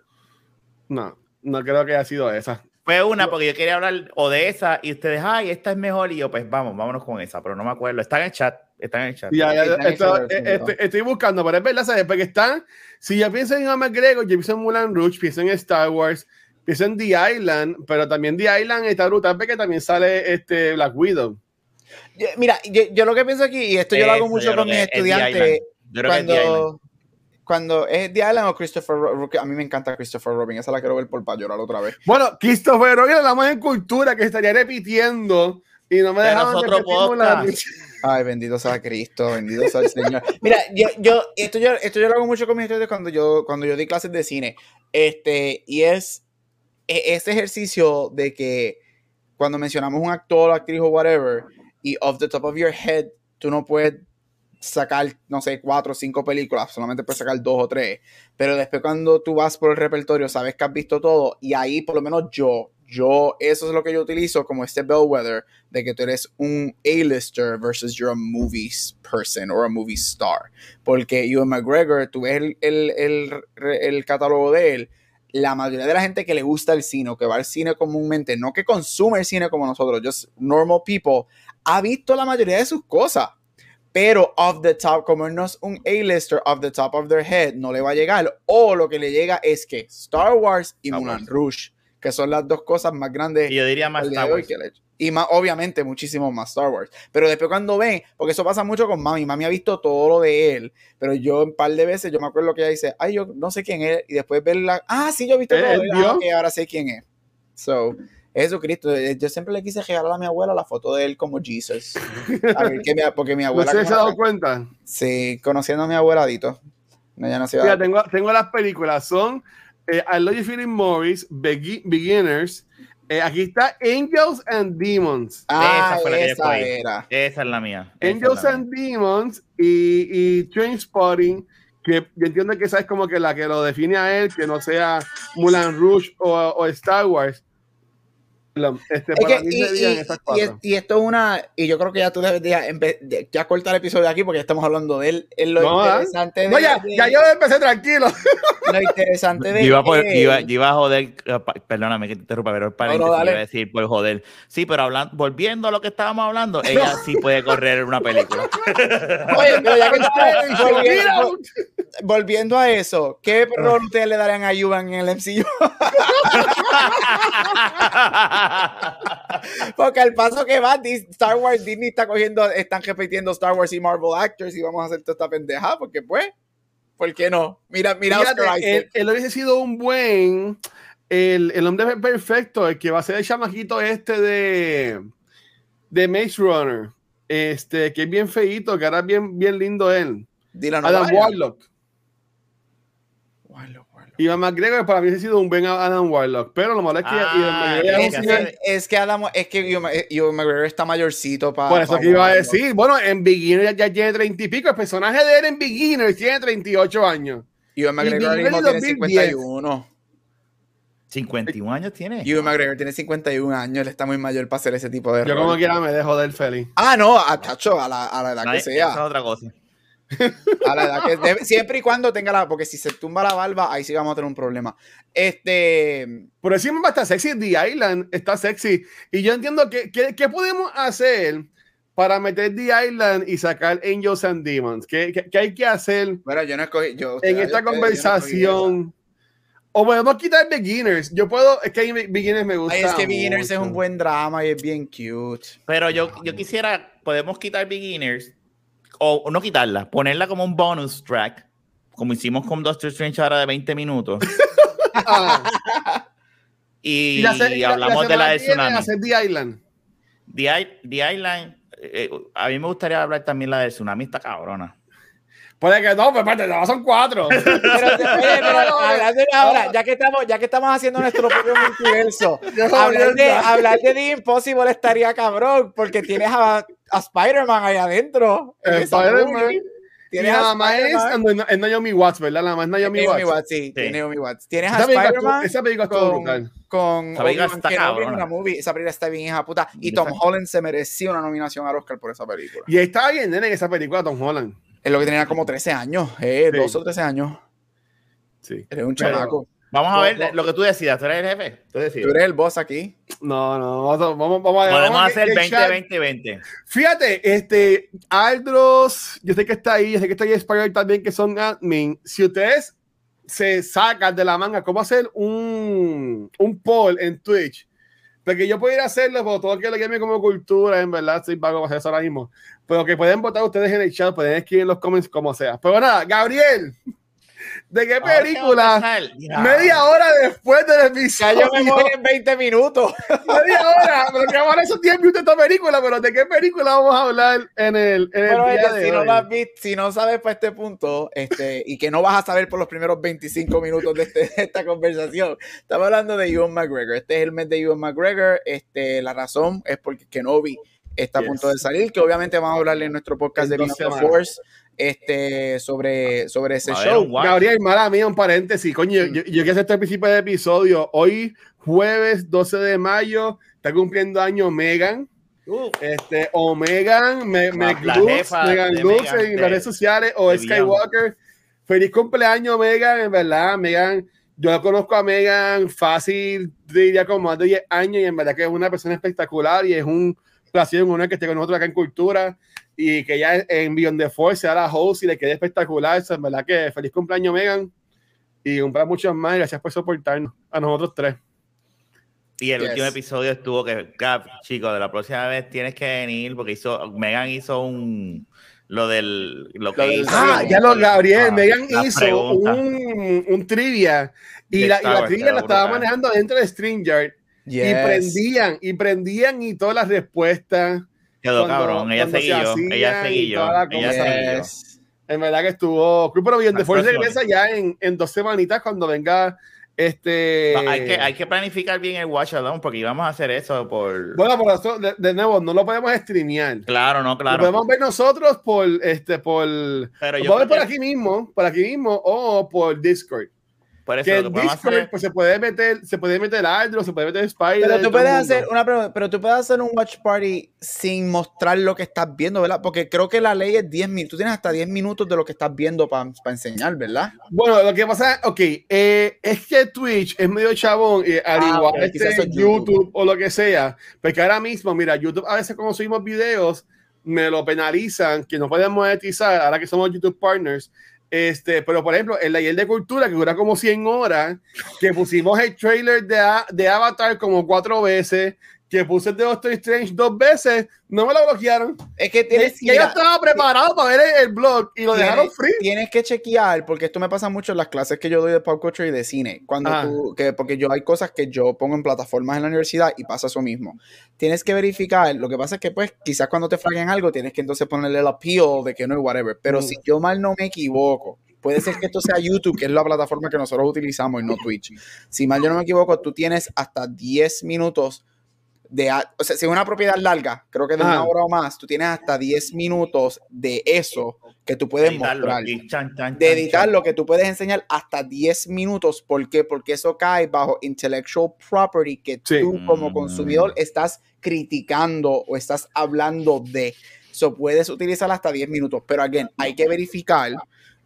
No, no creo que haya sido esa. Fue una porque yo quería hablar o de esa y ustedes, ay, esta es mejor. Y yo, pues vamos, vámonos con esa, pero no me acuerdo. Está en el chat. Está en el chat. Ya, ya, en el eh, estoy, estoy buscando, pero es verdad, ¿sabes? Porque están, si yo pienso en McGregor, yo pienso en Mulan Rouge, pienso en Star Wars, pienso en The Island, pero también The Island está brutal porque también sale este Black Widow. Yo- Mira, yo, yo lo que pienso aquí, y esto yo lo hago Eso, mucho con mis es estudiantes, Island. Yo creo que es The Island. cuando, cuando es The Island o Christopher Robin, a mí me encanta Christopher Robin, esa la quiero ver por para llorar otra vez. Bueno, Christopher Robin hablamos en cultura que estaría repitiendo y no me dejaban repetir. Ay, bendito sea Cristo, bendito sea el Señor. *laughs* Mira, yo, yo, esto yo, esto yo lo hago mucho con mis estudiantes cuando yo, cuando yo di clases de cine. Este, y es e- ese ejercicio de que cuando mencionamos un actor, actriz o whatever, y off the top of your head, tú no puedes sacar, no sé, cuatro o cinco películas, solamente puedes sacar dos o tres. Pero después cuando tú vas por el repertorio, sabes que has visto todo, y ahí por lo menos yo, yo, eso es lo que yo utilizo como este bellwether de que tú eres un A-lister versus you're a movie person or a movie star. Porque Ewan McGregor, tú ves el, el, el, el catálogo de él, la mayoría de la gente que le gusta el cine o que va al cine comúnmente, no que consume el cine como nosotros, just normal people, ha visto la mayoría de sus cosas. Pero off the top, como no es un A-lister off the top of their head, no le va a llegar. O lo que le llega es que Star Wars y Mulan. Rouge, que son las dos cosas más grandes Y yo diría más Star Wars. Y más, obviamente, muchísimo más Star Wars. Pero después cuando ven, porque eso pasa mucho con mami, mami ha visto todo lo de él, pero yo un par de veces, yo me acuerdo que ella dice, ay, yo no sé quién es, y después verla, ah, sí, yo he visto ¿Eh, todo de él ah, ok, ahora sé quién es. So, Jesucristo, eh, yo siempre le quise regalar a mi abuela la foto de él como Jesus. A ver, que mi- porque mi *laughs* ¿No abuela, se ha dado cuenta? sí, conociendo a mi abueladito. No, ya no se Mira, tengo, tengo las películas, son eh, I Love You, Philip Morris, Begi- Beginners, eh, aquí está Angels and Demons. Ah, Esa fue la que esa era. Esa es la mía. Angels la mía. and Demons y, y Trainspotting, que yo entiendo que esa es como que la que lo define a él, que no sea Mulan Rouge o, o Star Wars. Este, Es para que- mí y, serían y- esas y cuatro. es- y esto es una, y yo creo que ya tú debes de, ya cortar el episodio aquí porque ya estamos hablando de él. Es lo No, ¿ah? interesante de, No, ya, de- ya yo empecé tranquilo. *laughs* lo interesante de Yo iba, por- él. iba- yo iba a joder, eh, perdóname que te interrumpa, pero el paréntesis no, iba a decir por joder. Sí, pero hablando, volviendo a lo que estábamos hablando, *laughs* ella sí puede correr una película. *laughs* Oye, pero ya que volviendo, volviendo a eso, ¿qué rol ustedes le darían a Yuvan en el MCU? *laughs* Porque al paso que va, Star Wars, Disney está cogiendo, están repitiendo Star Wars y Marvel Actors y vamos a hacer toda esta pendeja, porque pues, ¿por qué no? Mira, mira Fíjate, Oscar Isaac. él, él hubiese sido un buen. El, el hombre perfecto, el que va a ser el chamaquito este de. De Maze Runner. Este, que es bien feíto, que ahora es bien, bien lindo él. Dilo, no Adam. Warlock. Iván McGregor para mí hubiese sido un buen Adam Warlock. Pero lo malo es que Ah, es que señor- hacer- que, es que Adam, es que Ewan McGregor está mayorcito para. Por eso que iba a decir. Bueno, en Beginner ya, ya tiene 30 y pico. El personaje de él en Beginner tiene 38 años. Ewan McGregor ahora Beginner mismo tiene 2010. 51. 51 años tiene. Ewan McGregor tiene 51 años, él está muy mayor para hacer ese tipo de Yo rol. como quiera me dejo del feliz. Ah, no, a, tacho, a la, a la edad No, que esa sea. es otra cosa. *laughs* A la edad que debe- siempre y cuando tenga la. Porque si se tumba la barba, ahí sí vamos a tener un problema. Este. Por encima está sexy, The Island está sexy. Y yo entiendo que, que- ¿qué podemos hacer para meter The Island y sacar Angels and Demons? ¿Qué, qué- qué hay que hacer Bueno, yo no escogí. Yo, en esta yo no conversación? O podemos quitar Beginners. Yo puedo, es que a mí Beginners me gusta. Ay, es que Beginners es un buen drama y es bien cute. Pero yo, yo quisiera, podemos quitar Beginners, o no quitarla, ponerla como un bonus track, como hicimos con Doctor Strange ahora de 20 minutos, *laughs* y, hablamos de la de Tsunami. hacer The Island. The, The Island, eh, a mí me gustaría hablar también la de Tsunami, está cabrona. Puede que no, pero espérate, no, son cuatro. Pero, oye, pero *laughs* hablando de ahora, ya que estamos, ya que estamos haciendo nuestro propio multiverso, *laughs* hablar de, hablar de The Impossible estaría cabrón, porque tienes a, a Spider-Man ahí adentro. Spider-Man. Tienes nada más es, es Naomi Watts, ¿verdad? Nada más es Naomi Watts. Watts, sí, tiene Naomi Watts. Tienes a Esa película estuvo- Spider-Man esa película estuvo con, brutal. con Esa película está una movie. Esa película está bien hija puta. Y Tom Holland se merecía una nominación al Oscar por esa película. Y estaba bien nene en esa película, Tom Holland. Es lo que tenía como 13 años, eh, Sí. 12 o 13 años. Sí. Eres un chamaco. Vamos a ver lo que tú decidas, tú eres el jefe. Tú decides. Tú eres el boss aquí. No, no, vamos, vamos, vamos a ver. Podemos vamos a hacer que- que 20, Shaq- 20, 20. Fíjate, este, Aldros, yo sé que está ahí, yo sé que está ahí Spider también, que son admin. Si ustedes se sacan de la manga, ¿cómo hacer un, un poll en Twitch? Porque yo puedo ir a hacerlo, pero todo que lo llame como cultura, en verdad, estoy vago para hacer eso ahora mismo. Pero que pueden votar ustedes en el chat, pueden escribir en los comments como sea. Pero nada, Gabriel, ¿de qué Ahora película? Ya. Media hora después del Ya episodio. yo me voy en 20 minutos. Media hora, pero que ahora esos 10 minutos de esta película, pero ¿de qué película vamos a hablar en el, en el Pero día oye, de si no hoy? lo has visto, si no sabes para este punto, este, y que no vas a saber por los primeros 25 minutos de, este- de esta conversación, estamos hablando de Ewan McGregor. Este es el mes de Ewan McGregor. Este, la razón es porque Kenobi está a punto de salir, que obviamente vamos a hablarle en nuestro podcast En de the semanas. Force este, sobre, sobre ese haber show. watch. Gabriel, mala mía, un paréntesis. Coño, Mm. yo, yo que hacer este principio de episodio. Hoy, jueves 12 de mayo, está cumpliendo año Megan. Uh, Este, o Megan, me, me Megan en de- las redes sociales, o Skywalker. Feliz cumpleaños, Megan, en verdad, Megan. Yo conozco a Megan fácil, diría como más de 10 años, y en verdad que es una persona espectacular y es un placer, un honor que esté con nosotros acá en Cultura y que ya en Beyond the Force sea la host y le quede espectacular. Eso, en verdad que feliz cumpleaños, Megan. Y cumpla muchos más. Gracias por soportarnos a nosotros tres. Y el Yes. último episodio estuvo que, chicos, de la próxima vez tienes que venir porque hizo, Megan hizo un, lo del, lo que hizo. Ah, ya lo, Gabriel, Ah, Megan hizo un, un trivia y la, y la trivia la estaba manejando dentro de StreamYard y Yes. prendían, y prendían y todas las respuestas. Quedó cuando- cabrón, ella cuando se seguilló, hacían ella y. Yes. En verdad que estuvo pero bien, después regresa ya en, en dos semanitas cuando venga este. hay, que, hay que planificar bien el watch alone porque íbamos a hacer eso por... Bueno, por eso, de, de nuevo, no lo podemos streamear. claro, no, Lo claro. podemos ver nosotros por este, por. Pero Lo yo podemos ver por que- aquí mismo, por aquí mismo, o por Discord. Por eso que en Discord hacer pues, se puede meter, se puede meter Aldro, se puede meter Spider. Pero tú puedes hacer una pregunta, pero tú puedes hacer un watch party sin mostrar lo que estás viendo, ¿verdad? Porque creo que la ley es 10 minutos. Tú tienes hasta 10 minutos de lo que estás viendo para enseñar, ¿verdad? Bueno, lo que pasa, ok, eh, es que Twitch es medio chabón, y al Ah, igual ok, este YouTube. YouTube. o lo que sea, porque ahora mismo, mira, YouTube a veces cuando subimos videos, me lo penalizan, que no pueden monetizar, ahora que somos YouTube partners, Este, pero por ejemplo, el taller de cultura que dura como 100 horas, que pusimos el trailer de, de Avatar como cuatro veces, que puse el de Doctor Strange dos veces, no me lo bloquearon. Es que Y, tienes, y yo estaba preparado para ver el, el blog y lo Tienes- dejaron free. Tienes que chequear, porque esto me pasa mucho en las clases que yo doy de pop culture y de cine. Cuando Ah. tú, que, porque yo hay cosas que yo pongo en plataformas en la universidad y pasa eso mismo. Tienes que verificar. Lo que pasa es que, pues, quizás cuando te flaguen algo, tienes que entonces ponerle el appeal de que no es whatever. Pero Mm. si yo mal no me equivoco, puede ser que esto sea YouTube, que es la plataforma que nosotros utilizamos y no Twitch. Si mal yo no me equivoco, tú tienes hasta 10 minutos de, a- o sea, si es una propiedad larga, creo que de una Ajá. hora o más, tú tienes hasta 10 minutos de eso que tú puedes Editarlo mostrar. aquí, chan, chan, De chan, editar lo que tú puedes enseñar hasta 10 minutos. ¿Por qué? Porque eso cae bajo intellectual property que Sí. tú como Mm. consumidor estás criticando o estás hablando de. Eso puedes utilizar hasta 10 minutos. Pero, again, hay que verificar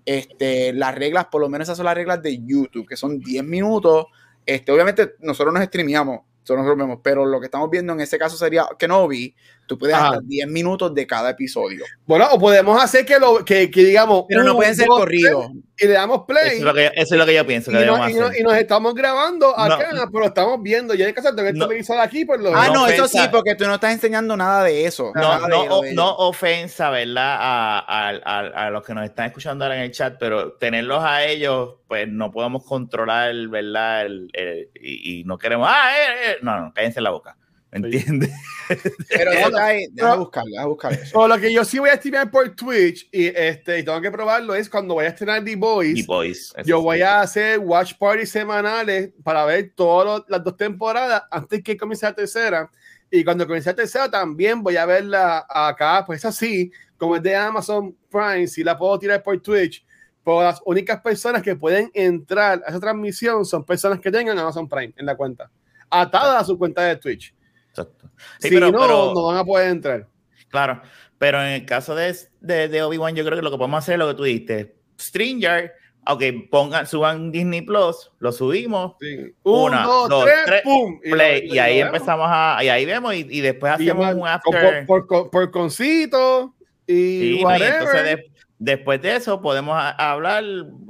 este, las reglas, por lo menos esas son las reglas de YouTube, que son 10 minutos. Este, obviamente, nosotros nos streameamos, nosotros nos vemos, pero lo que estamos viendo en ese caso sería Kenobi. Tú puedes Ajá. hasta 10 minutos de cada episodio. Bueno, o podemos hacer que, lo, que, que digamos. Pero no pueden ser dos, corridos. Y le damos play. Eso es, lo que, eso es lo que yo pienso y, que debemos no- y, hacer. no- y nos estamos grabando acá, No. pero estamos viendo. Y hay que hacer el No. televisor aquí, pues lo Ah, No no, eso sí, porque tú no estás enseñando nada de eso. no, de o- de- no ofensa, ¿verdad? A, a- a- a los que nos están escuchando ahora en el chat, pero tenerlos a ellos, pues no podemos controlar, ¿verdad? El- el- y, y no queremos, ah, eh, eh". no, no, cállense la boca, ¿me entiendes? *laughs* Pero deja buscar, deja buscar eso. O lo que yo sí voy a streamear por Twitch y este y tengo que probarlo es cuando voy a estrenar The Boys. Y boys. Yo voy a hacer watch parties semanales para ver todas las dos temporadas antes que comience la tercera. Y cuando comience la tercera también voy a verla acá, pues así, como es de Amazon Prime, si la puedo tirar por Twitch. Pero las únicas personas que pueden entrar a esa transmisión son personas que tengan Amazon Prime en la cuenta, atadas a su cuenta de Twitch. Exacto. Sí, si pero, no, pero- no van a poder entrar. Claro, pero en el caso de, de, de Obi-Wan, yo creo que lo que podemos hacer es lo que tú dijiste. Stringer, aunque pongan, suban Disney Plus, lo subimos, Sí. Una, Un, dos, tres, tres, pum. play, y ahí empezamos a, y ahí vemos, y, y después hacemos un after. por, por, por concito y Sí, entonces de- después de eso podemos a- hablar,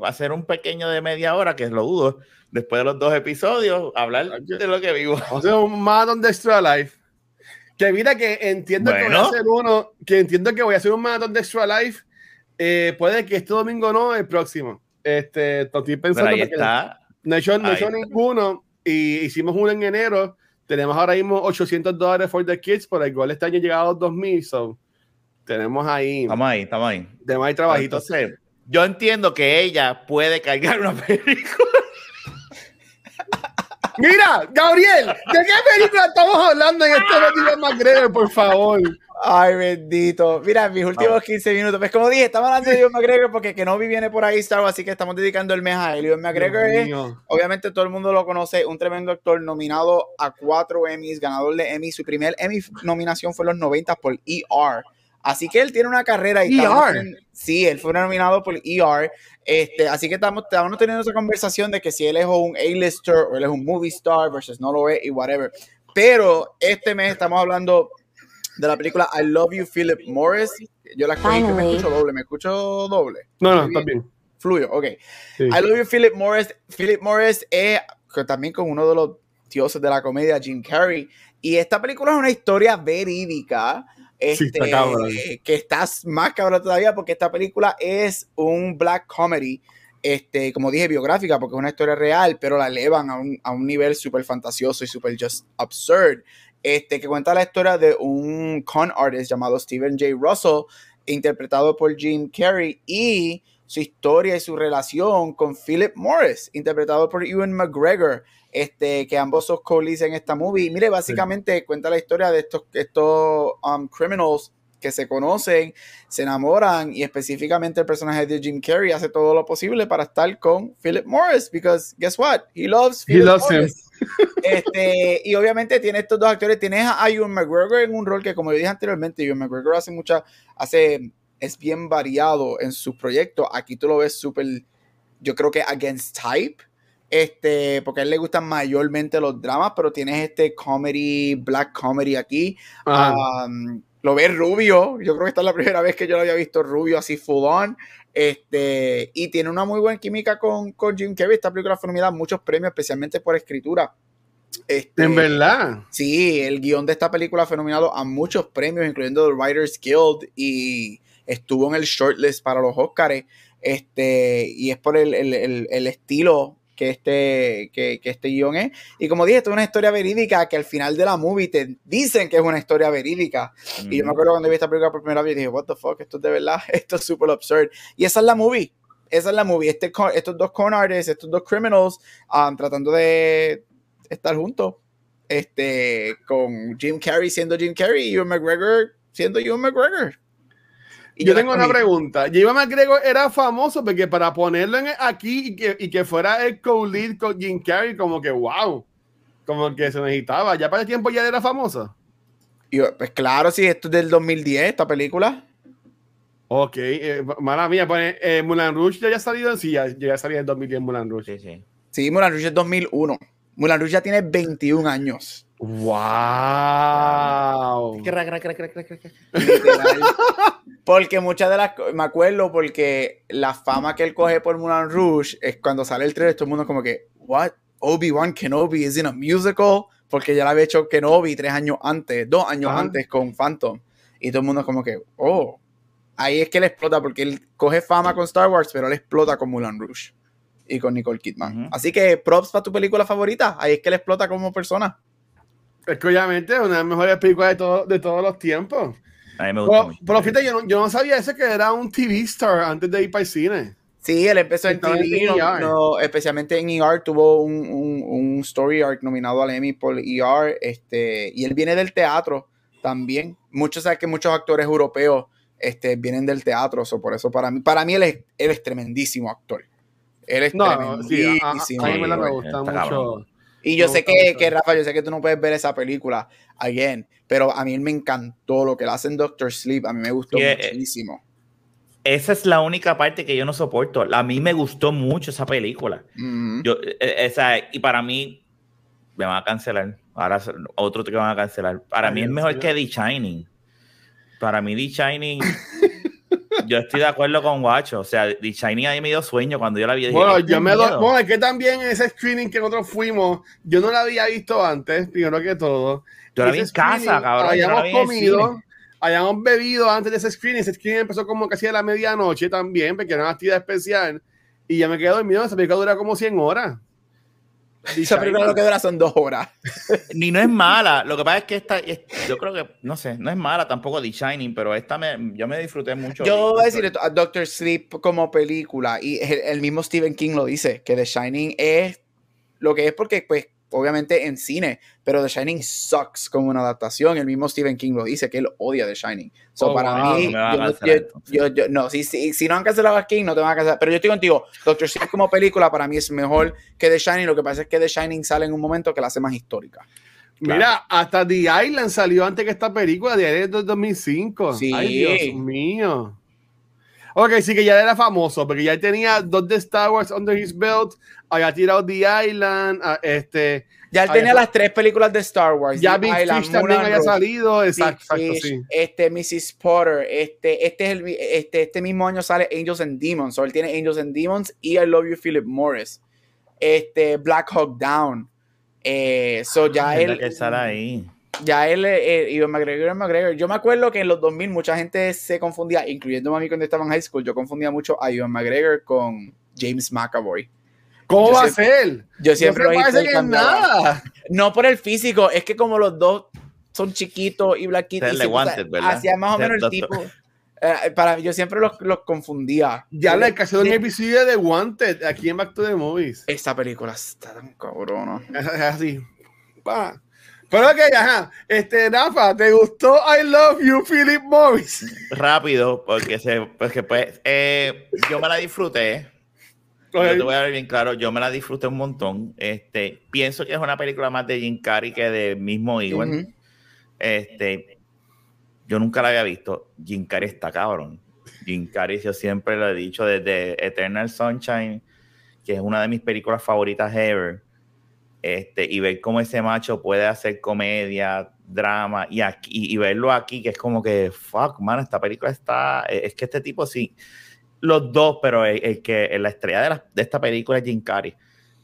hacer un pequeño de media hora, que lo dudo, después de los dos episodios, hablar de lo que vivo. Vamos a hacer un Marathon de Extra Life. Que mira que entiendo que voy a Bueno. hacer uno, que entiendo que voy a hacer un Marathon de Extra Life. eh, puede que este domingo no, el próximo. Este, estoy Pero pensando ahí está. no he hecho, no he ahí hecho está. ninguno y hicimos uno en enero. Tenemos ahora mismo 800 dólares for the kids, pero el gol este año llegado a los 2000, so tenemos ahí, Estamos ahí, estamos ahí. tenemos ahí trabajito. Entonces, yo entiendo que ella puede cargar una *laughs* película. Mira, Gabriel, ¿de qué película estamos hablando en este video McGregor, por favor? Ay, bendito. Mira, mis últimos 15 minutos. Pues como dije, estamos hablando de Ewan McGregor porque Kenobi viene por ahí, Star así que estamos dedicando el mes a él. Ewan McGregor es, obviamente todo el mundo lo conoce, un tremendo actor nominado a cuatro Emmys, ganador de Emmy. Su primer Emmy nominación fue en los 90 por ER. Así que él tiene una carrera y ER. en- sí, él fue nominado por ER. Este, así que estamos, estamos teniendo esa conversación de que si él es un A-lister o él es un movie star versus no lo es y whatever. Pero este mes estamos hablando de la película I Love You, Philip Morris. Yo la escogí, que me escucho doble, me escucho doble. No, no, está bien. Fluyo, ok. Sí. I Love You, Philip Morris. Philip Morris es también con uno de los dioses de la comedia, Jim Carrey. Y esta película es una historia verídica. Sí, Este, está cabrón. que estás más cabrón todavía porque esta película es un black comedy, este, como dije, biográfica, porque es una historia real, pero la elevan a un, a un nivel súper fantasioso y súper just absurd. Este, que cuenta la historia de un con artist llamado Stephen J. Russell, interpretado por Jim Carrey, y su historia y su relación con Philip Morris, interpretado por Ewan McGregor, este, que ambos son co-leads en esta movie. Mire, básicamente cuenta la historia de estos, estos um, criminals que se conocen, se enamoran y específicamente el personaje de Jim Carrey hace todo lo posible para estar con Philip Morris, because guess what? He loves He Philip loves him. Este, y obviamente tiene estos dos actores, tienes a Ewan McGregor en un rol que como yo dije anteriormente, Ewan McGregor hace mucha, hace, es bien variado en sus proyectos, aquí tú lo ves súper, yo creo que against type, este, porque a él le gustan mayormente los dramas, pero tienes este comedy, black comedy aquí. Um, lo ves rubio. Yo creo que esta es la primera vez que yo lo había visto rubio así full on. Este, y tiene una muy buena química con, con Jim Carrey. Esta película fue nominada a muchos premios, especialmente por escritura. Este, En verdad. Sí, el guion de esta película fue nominado a muchos premios, incluyendo el Writers Guild, y estuvo en el shortlist para los Oscars. Este, y es por el, el- el- el estilo que este, que, que este guion es. Y como dije, esto es una historia verídica que al final de la movie te dicen que es una historia verídica. Y yo me acuerdo cuando vi esta película por primera vez, dije, what the fuck, esto es de verdad, *laughs* esto es súper absurd. Y esa es la movie. Esa es la movie. Este, estos dos con artists, estos dos criminals, um, tratando de estar juntos. Este, con Jim Carrey siendo Jim Carrey y Ewan McGregor siendo Ewan McGregor. Y Yo tengo una pregunta. Jim McGregor era famoso porque para ponerlo en- aquí y que, y que fuera el co-lead con Jim Carrey, como que wow. Como que se necesitaba. Ya para el tiempo ya era famoso. Y pues claro, sí, esto es del 2010, esta película. Ok, eh, mala mía, pues, eh, Mulan Rouge ya ha salido, sí, ya, ya salía en 2010 Mulan Rouge. Sí, sí. Sí, Mulan Rouge es 2001. Mulan Rouge ya tiene 21 años. Wow. *laughs* Porque muchas de las me acuerdo porque la fama que él coge por Mulan Rouge es cuando sale el trailer todo el mundo como que what Obi-Wan Kenobi is in a musical porque ya la había hecho Kenobi tres años antes dos años Ajá. antes con Phantom. Y todo el mundo como que oh ahí es que él explota porque él coge fama con Star Wars pero él explota con Mulan Rouge y con Nicole Kidman. Ujú. así que props para tu película favorita. Ahí es que él explota como persona Es que obviamente es una de las mejores películas de, todo- de todos los tiempos. A mí me gusta Pero, fíjate, yo no, yo no sabía eso que era un TV star antes de ir para el cine. Sí, él empezó en Estaba en TV, no- ER. no, especialmente en ER, tuvo un, un- un story arc nominado al Emmy por ER, este, y él viene del teatro también. Muchos saben que muchos actores europeos este, vienen del teatro, so por eso para mí, para mí él es, él es tremendísimo actor. Él es No, no, sí, a, a- tremendísimo. a mí me, la- me gusta mucho. cabrón. Y yo sé que, que, Rafa, yo sé que tú no puedes ver esa película again, pero a mí me encantó lo que le hacen Doctor Sleep, a mí me gustó eh, muchísimo. Esa es la única parte que yo no soporto. A mí me gustó mucho esa película. Yo, eh, esa, y para mí, me van a cancelar. Ahora otro que van a cancelar. Para Ay, mí es mejor que The Shining. Para mí, The Shining. *laughs* yo estoy de acuerdo con Guacho. O sea, The Shining a mí me dio sueño cuando yo la vi. Dije, Bueno, "Esto yo me doy. miedo". Bueno, es que también en ese screening que nosotros fuimos, yo no la había visto antes, primero que todo. Yo la vi en casa, cabrón. Habíamos comido, habíamos bebido antes de ese screening. Ese screening empezó como casi a la medianoche también, porque era una actividad especial. Y ya me quedé dormido. Esa película dura como 100 horas. Esa película lo que dura son dos horas. *laughs* Ni no es mala. Lo que pasa es que esta, es- yo creo que, no sé, no es mala tampoco The Shining, pero esta me, yo me disfruté mucho. Yo voy a decir esto, a Doctor Sleep como película, y el, el mismo Stephen King lo dice, que The Shining es lo que es porque, pues, obviamente en cine, pero The Shining sucks como una adaptación. El mismo Stephen King lo dice, que él odia The Shining. So, Oh, para wow, mí, no yo, yo- yo- yo- no, si, si, si no han cancelado a King, no te van a cancelar. Pero yo estoy contigo, Doctor Sleep como película para mí es mejor que The Shining. Lo que pasa es que The Shining sale en un momento que la hace más histórica. Mira, hasta The Island salió antes que esta película, The Island del 2005. Sí. Ay, Dios mío. Ok, sí que ya era famoso, porque ya tenía dos de Star Wars under his belt, había tirado The Island, ah, este, Ya él Ah, tenía las tres películas de Star Wars. ya The Big Island, Fish también Moulin había Rouge. salido, Big exacto, exacto, Fish, sí. este Mrs. Potter, este, este, es el, este, este mismo año sale Angels and Demons, o él tiene Angels and Demons y I Love You Philip Morris, este Black Hawk Down, eh, so ya Es la él, que sale ahí. Ya él, eh, Ivan McGregor, Ivan McGregor, yo me acuerdo que en los 2000 mucha gente se confundía, incluyendo a mí cuando estaba en high school, yo confundía mucho a Ivan McGregor con James McAvoy. ¿Cómo Yo va a ser? Yo siempre no se parece que nada. No por el físico, es que como los dos son chiquitos y de Wanted, ¿verdad? hacía más o menos el tipo. eh, para yo siempre los, los confundía. Ya le Porque casó un episodio de Wanted aquí en Back to the Movies. Esta película está tan cabrona. Es es así. Pa. Pero ok, ajá. Este, Rafa, ¿te gustó I Love You, Philip Morris? Rápido, porque, se, porque pues, eh, yo me la disfruté. Yo te voy a ver bien claro, yo me la disfruté un montón. Este, pienso que es una película más de Jim Carrey que de mismo Ewan. Este, yo nunca la había visto. Jim Carrey está cabrón. Jim Carrey, yo siempre lo he dicho desde Eternal Sunshine, que es una de mis películas favoritas ever. Este, y ver cómo ese macho puede hacer comedia, drama, y, aquí, y, verlo aquí, que es como que, fuck, man, esta película está, es que este tipo sí, los dos, pero el, que la estrella de, de, esta película es Jim Carrey.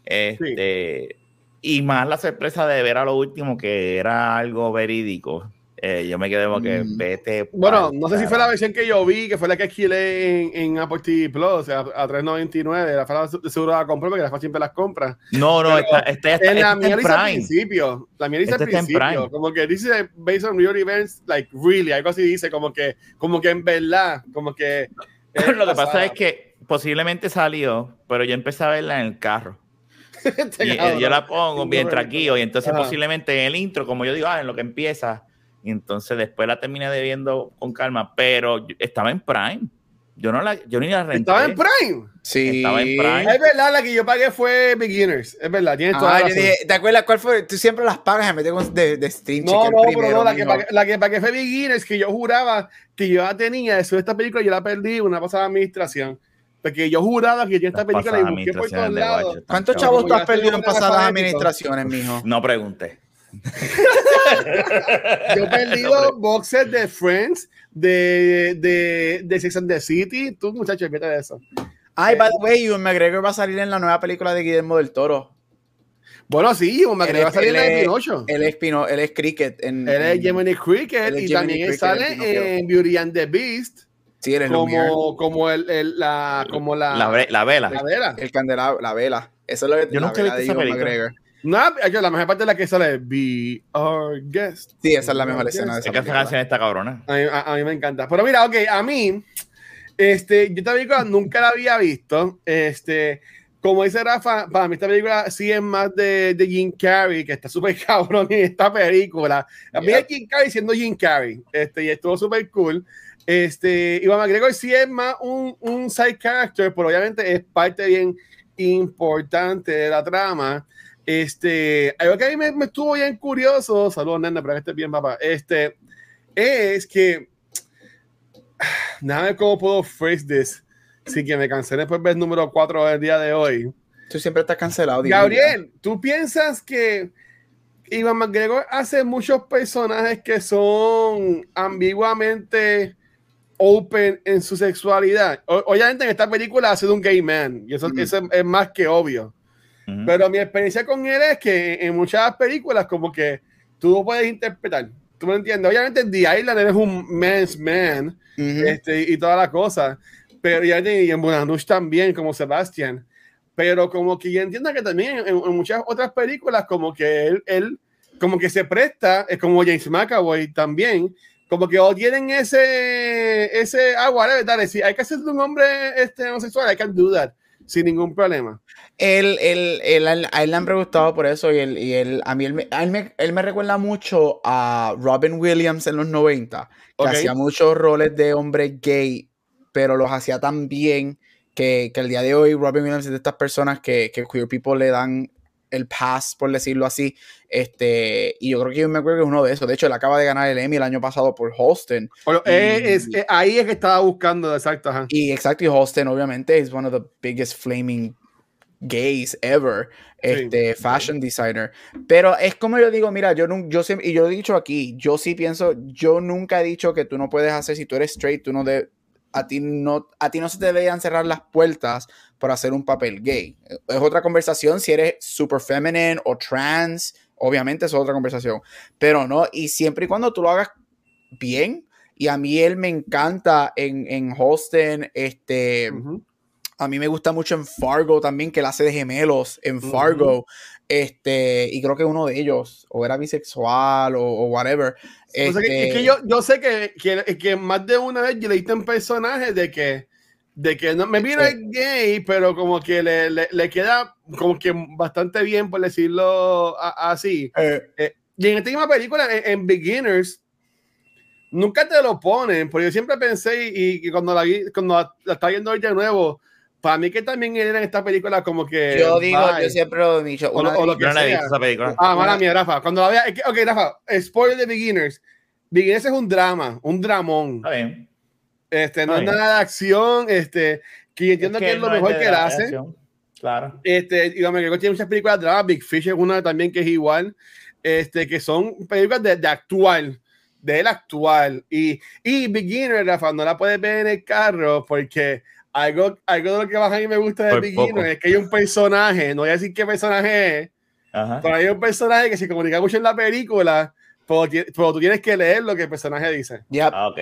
Este, Y más la sorpresa de ver a lo último que era algo verídico. Eh, yo me quedé como que mm. vete. Bueno, no sé si fue la versión que yo vi, que fue la que alquilé en, en Apple TV Plus, o sea, a 3.99. La fala seguro la compró porque la siempre las compra. No, no, esta, esta, esta, en la mía dice al principio. La mía dice al principio. Como que dice based on real events, like really, algo así dice, como que, como que en verdad, como que. *laughs* Lo que pasa es que posiblemente salió, pero yo empecé a verla en el carro. *laughs* y, eh, yo la pongo bien tranquilo y entonces posiblemente en el intro, como yo digo, ah, en lo que empieza y entonces después la terminé de viendo con calma, pero estaba en Prime. Yo no la, yo ni la renté. ¿Estaba en Prime? Sí. Estaba en Prime. Es verdad, la que yo pagué fue Beginners. Es verdad, tienes toda ah, ¿Te acuerdas cuál fue? Tú siempre las pagas en vez de, de stream. No, no, pero no, la que, pagué, la que pagué fue Beginners, que yo juraba que yo ya tenía eso de esta película, yo la perdí una pasada administración. Porque yo juraba que yo esta película y busqué por todos lados. ¿Cuántos chavos tú has perdido en pasadas administraciones, mijo? No pregunté. *laughs* Yo he perdido boxes de Friends, de, de, de Sex and the City. Tú, muchacho, fíjate de eso. Ay, by the way, Ewan McGregor va a salir en la nueva película de Guillermo del Toro. Bueno, sí, Ewan McGregor va a salir en Pinocho. Él es, Pino, él es Cricket. En, él es Gemini Cricket y también sale en, Beauty and the Beast. Sí, él es como, como, el, el, la, como la, la, vela. La vela. El candelabro, la vela. Eso es lo que Yo nunca he visto esa película. McGregor. No, la mejor parte de la que sale Be Our Guest. Sí, esa es la mejor escena de esa, esa canción está cabrona. A mí, me encanta. Pero mira, ok, a mí, este, yo esta película nunca la había visto. Este, como dice Rafa, para mí esta película sí es más de, de Jim Carrey, que está súper *laughs* cabrón en esta película. A mí es Jim Carrey siendo Jim Carrey, este, y estuvo súper cool. Este, Iván McGregor sí es más un, un side character, pero obviamente es parte bien importante de la trama. Este, algo que a mí me, estuvo bien curioso, saludos nena, para que estés bien, papá, este, es que, *sighs* nada de cómo puedo phrase this sin que me cancele después ver el número 4 del día de hoy. Tú siempre estás cancelado. Gabriel, ¿tú piensas que Iván McGregor hace muchos personajes que son ambiguamente open en su sexualidad? obviamente en esta película hace de un gay man, y eso, eso es más que obvio. Pero mi experiencia con él es que en muchas películas como que tú lo puedes interpretar. ¿Tú me entiendes? Obviamente en The Island eres un man's man este, y toda la cosa. Pero y en Buenas también, como Sebastián. Pero como que yo entiendo que también en, muchas otras películas como que él, él como que se presta, es como James McAvoy también, como que o tienen ese, ese agua, ah, dale, si hay que hacer un hombre este, homosexual, I can do that sin ningún problema. Él, él, él, a él le han preguntado por eso y, él, y él, a mí él me, él, me, él me recuerda mucho a Robin Williams en los 90, que hacía muchos roles de hombre gay, pero los hacía tan bien que, que el día de hoy Robin Williams es de estas personas que, que queer people le dan el pass, por decirlo así. Este, y yo creo que yo me acuerdo que es uno de esos. De hecho, él acaba de ganar el Emmy el año pasado por Holsten. es, ahí es que estaba buscando, exacto. Y exacto, y Holsten, obviamente, es one of the biggest flaming gays ever. Este, fashion designer. Pero es como yo digo, mira, yo, yo y yo he dicho aquí, yo sí pienso, yo nunca he dicho que tú no puedes hacer, si tú eres straight, tú no debes a ti no, a ti no se te deberían cerrar las puertas por hacer un papel gay. Es otra conversación si eres super feminine o trans, obviamente es otra conversación, pero no, y siempre y cuando tú lo hagas bien, y a mí él me encanta en, en Holsten, este, a mí me gusta mucho en Fargo también, que él hace de gemelos en Fargo, este, y creo que uno de ellos, o era bisexual o, whatever. es que este yo, yo sé que, que, que, más de una vez yo leíste un personaje de que, de que no, me mira gay, pero como que le, le, queda como que bastante bien, por decirlo así. Eh. Eh, y en esta misma película, en, Beginners, nunca te lo ponen, porque yo siempre pensé, y, y cuando la vi, cuando la, estaba viendo hoy de nuevo, para mí que también era en esta película como que... Yo digo, yo siempre lo he dicho. O, lo, que no sea. esa película. Ah, mala mía, Rafa. Cuando la vea... Ok, Rafa, spoiler de Beginners. Beginners es un drama, un dramón. Está bien. Este, no es nada de acción, este, que entiendo que, es lo mejor que él hace. Claro. Este, y Ewan McGregor tiene muchas películas de drama. Big Fish es una también que es igual. Este, que son películas de, de actual, de él actual. Y, y Beginner, Rafa, no la puedes ver en el carro porque algo, algo de lo que más a mí me gusta de Beginner es que hay un personaje, no voy a decir qué personaje es, Ajá. pero hay un personaje que se comunica mucho en la película, pero, pero tú tienes que leer lo que el personaje dice. Yep. Ah, ok.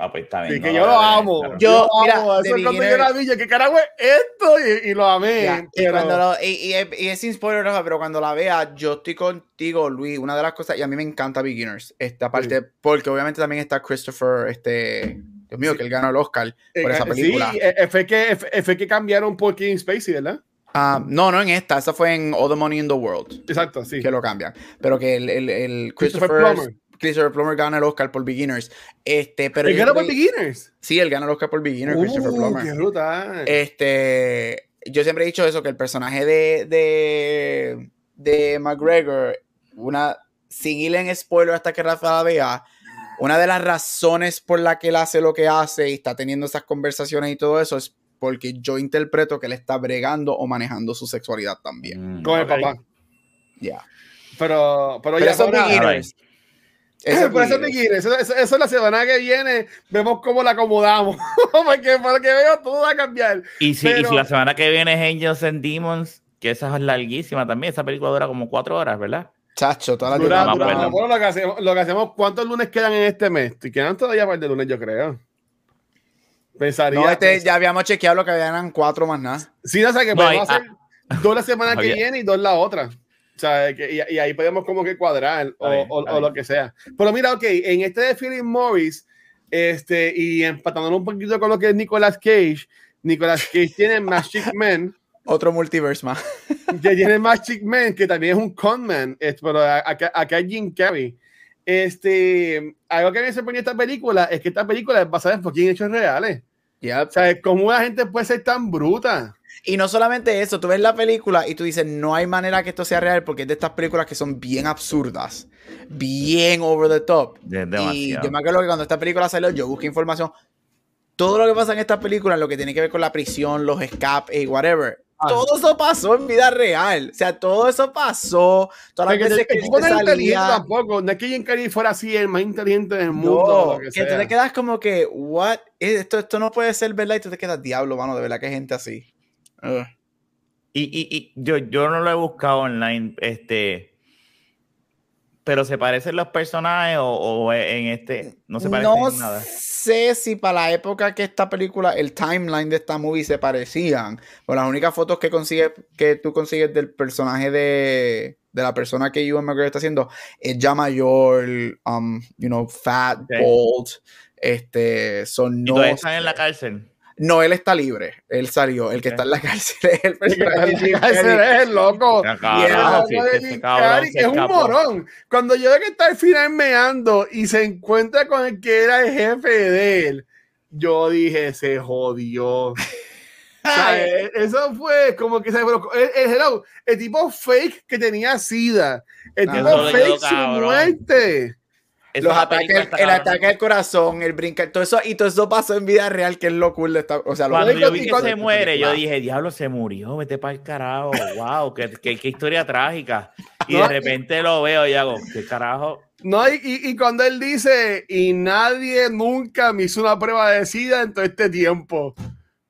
Ah, pues está bien. Así no que yo lo amo. claro. Yo- lo mira, amo. Eso The es cuando yo la vi, yo, ¿qué carajo es esto? Y, y lo amé. Ya, y, pero- cuando lo- y, y es- y es sin spoiler, Rafa, pero cuando la vea, yo estoy contigo, Luis. Una de las cosas, y a mí me encanta Beginners, esta parte, porque obviamente también está Christopher, este, Dios mío, que él ganó el Oscar por Eh, esa eh, película. Sí, eh, fue que, fue que cambiaron por King Spacey, ¿verdad? Ah, no, no en esta, esa fue en All the Money in the World, Exacto, sí. que lo cambian. Pero que el, el, el Christopher Christopher, Plummer. Christopher Plummer gana el Oscar por Beginners. Este, pero ¿El creo por Beginners? Sí, él gana el Oscar por Beginners, Christopher Uh, Plummer. qué brutal. Este, yo siempre he dicho eso, que el personaje de, de, de McGregor, una, sin ir en spoiler hasta que Rafa la vea, una de las razones por la que él hace lo que hace y está teniendo esas conversaciones y todo eso es porque yo interpreto que él está bregando o manejando su sexualidad también. Mm, Con el ok. papá. Ya. Pero, pero, Pero ya eso es ahora- Beginners. Eso es *laughs* Por eso es. Eso, eso, eso la semana que viene vemos cómo la acomodamos. *laughs* Porque por lo que veo todo va a cambiar. Y si, y Pero- si la semana que viene es Angels and Demons, que esa es larguísima también, esa película dura como cuatro horas, ¿verdad? Chacho, todas las Dura- bueno, lo, que hacemos, lo que hacemos, ¿cuántos lunes quedan en este mes? Y quedan todavía par de lunes, yo creo. Pensaría. No, este, que- ya habíamos chequeado lo que habían cuatro más nada. Sí, no sé que No, podemos hay- hacer dos la semana que viene y dos la otra. O sea, que, y, y ahí podemos como que cuadrar o, bien, o- o lo que sea. Pero mira, ok, en este de Philip Morris, este, y empatándolo un poquito con lo que es Nicolas Cage, Nicolas Cage tiene Magic *laughs* Man, Otro multiverse más. que tiene Magic Man, que también es un conman, pero acá, acá es Jim Carrey. Este, algo que me sorprendió esta película es que esta película es basada en fucking hechos reales. Yep. O sea, ¿cómo la gente puede ser tan bruta? Y no solamente eso, tú ves la película y tú dices, no hay manera que esto sea real porque es de estas películas que son bien absurdas, bien over the top. Y yo me acuerdo que cuando esta película salió, yo busqué información. Todo lo que pasa en esta película, lo que tiene que ver con la prisión, los escapes y whatever. Todo eso pasó en vida real. O sea, todo eso pasó. Todas las Porque veces el que tipo no inteligente tampoco. No es que Jim Carrey fuera así el más inteligente del mundo. No, lo que, que tú sea. te quedas como que, what? Esto, esto no puede ser verdad y tú te quedas, diablo, mano, de verdad que hay gente así. Y, y, y yo, yo no lo he buscado online, este. Pero se parecen los personajes o, o en este. No se parecen no en nada. sé si para la época que esta película, el timeline de esta movie se parecían. Pero las únicas fotos que consigues, que tú consigues del personaje de, de la persona que Ewan McGregor está haciendo es ya mayor, um, you know, fat, Ok. bold. Este, son no. están en la cárcel. No, él está libre. Él salió. El que está en la *laughs* cárcel es el personaje loco. Y carajo, el sí, loco que de ese Jim cabrón Carrey, se que es un morón. Cuando yo veo que está al final meando y se encuentra con el que era el jefe de él, yo dije, se jodió. O sea, *laughs* eh, eso fue como que el, el, tipo fake que tenía sida, el Ah, tipo fake su muerte. Los ataques, el ataque al corazón, el brincar, todo eso, y todo eso pasó en vida real, que es lo cool de esta. O sea, lo Cuando yo vi que se muere, yo dije, diablo, se murió, vete para el carajo. Wow, qué, qué, qué historia trágica. Y No, de repente lo veo y hago, ¿qué carajo? No, y, y- cuando él dice, y nadie nunca me hizo una prueba de sida en todo este tiempo.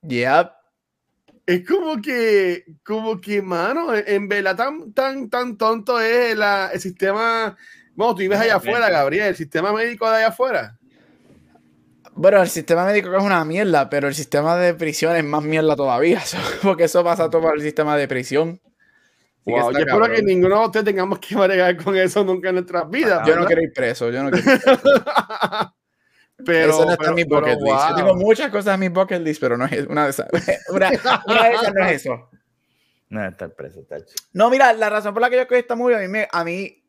Yep. Es como que, como que, mano, en- en verdad tan, tan, tan tonto es la- el sistema. Bueno, tú vives allá afuera, Gabriel, el sistema médico de allá afuera. Bueno, el sistema médico es una mierda, pero el sistema de prisión es más mierda todavía, *laughs* porque eso pasa todo por el sistema de prisión. Wow, yo espero cabrón. que ninguno de ustedes tengamos que bregar con eso nunca en nuestras vidas. Yo no quiero ir preso, yo no quiero ir preso. *laughs* pero, eso no está pero- en mi pero, bucket list. Yo wow. tengo muchas cosas en mi bucket list, pero no es una de esas. *laughs* Una, una de esas no es eso. No, está el preso, está el- No, mira, la razón por la que yo escogí esta movie, a mí me, a mí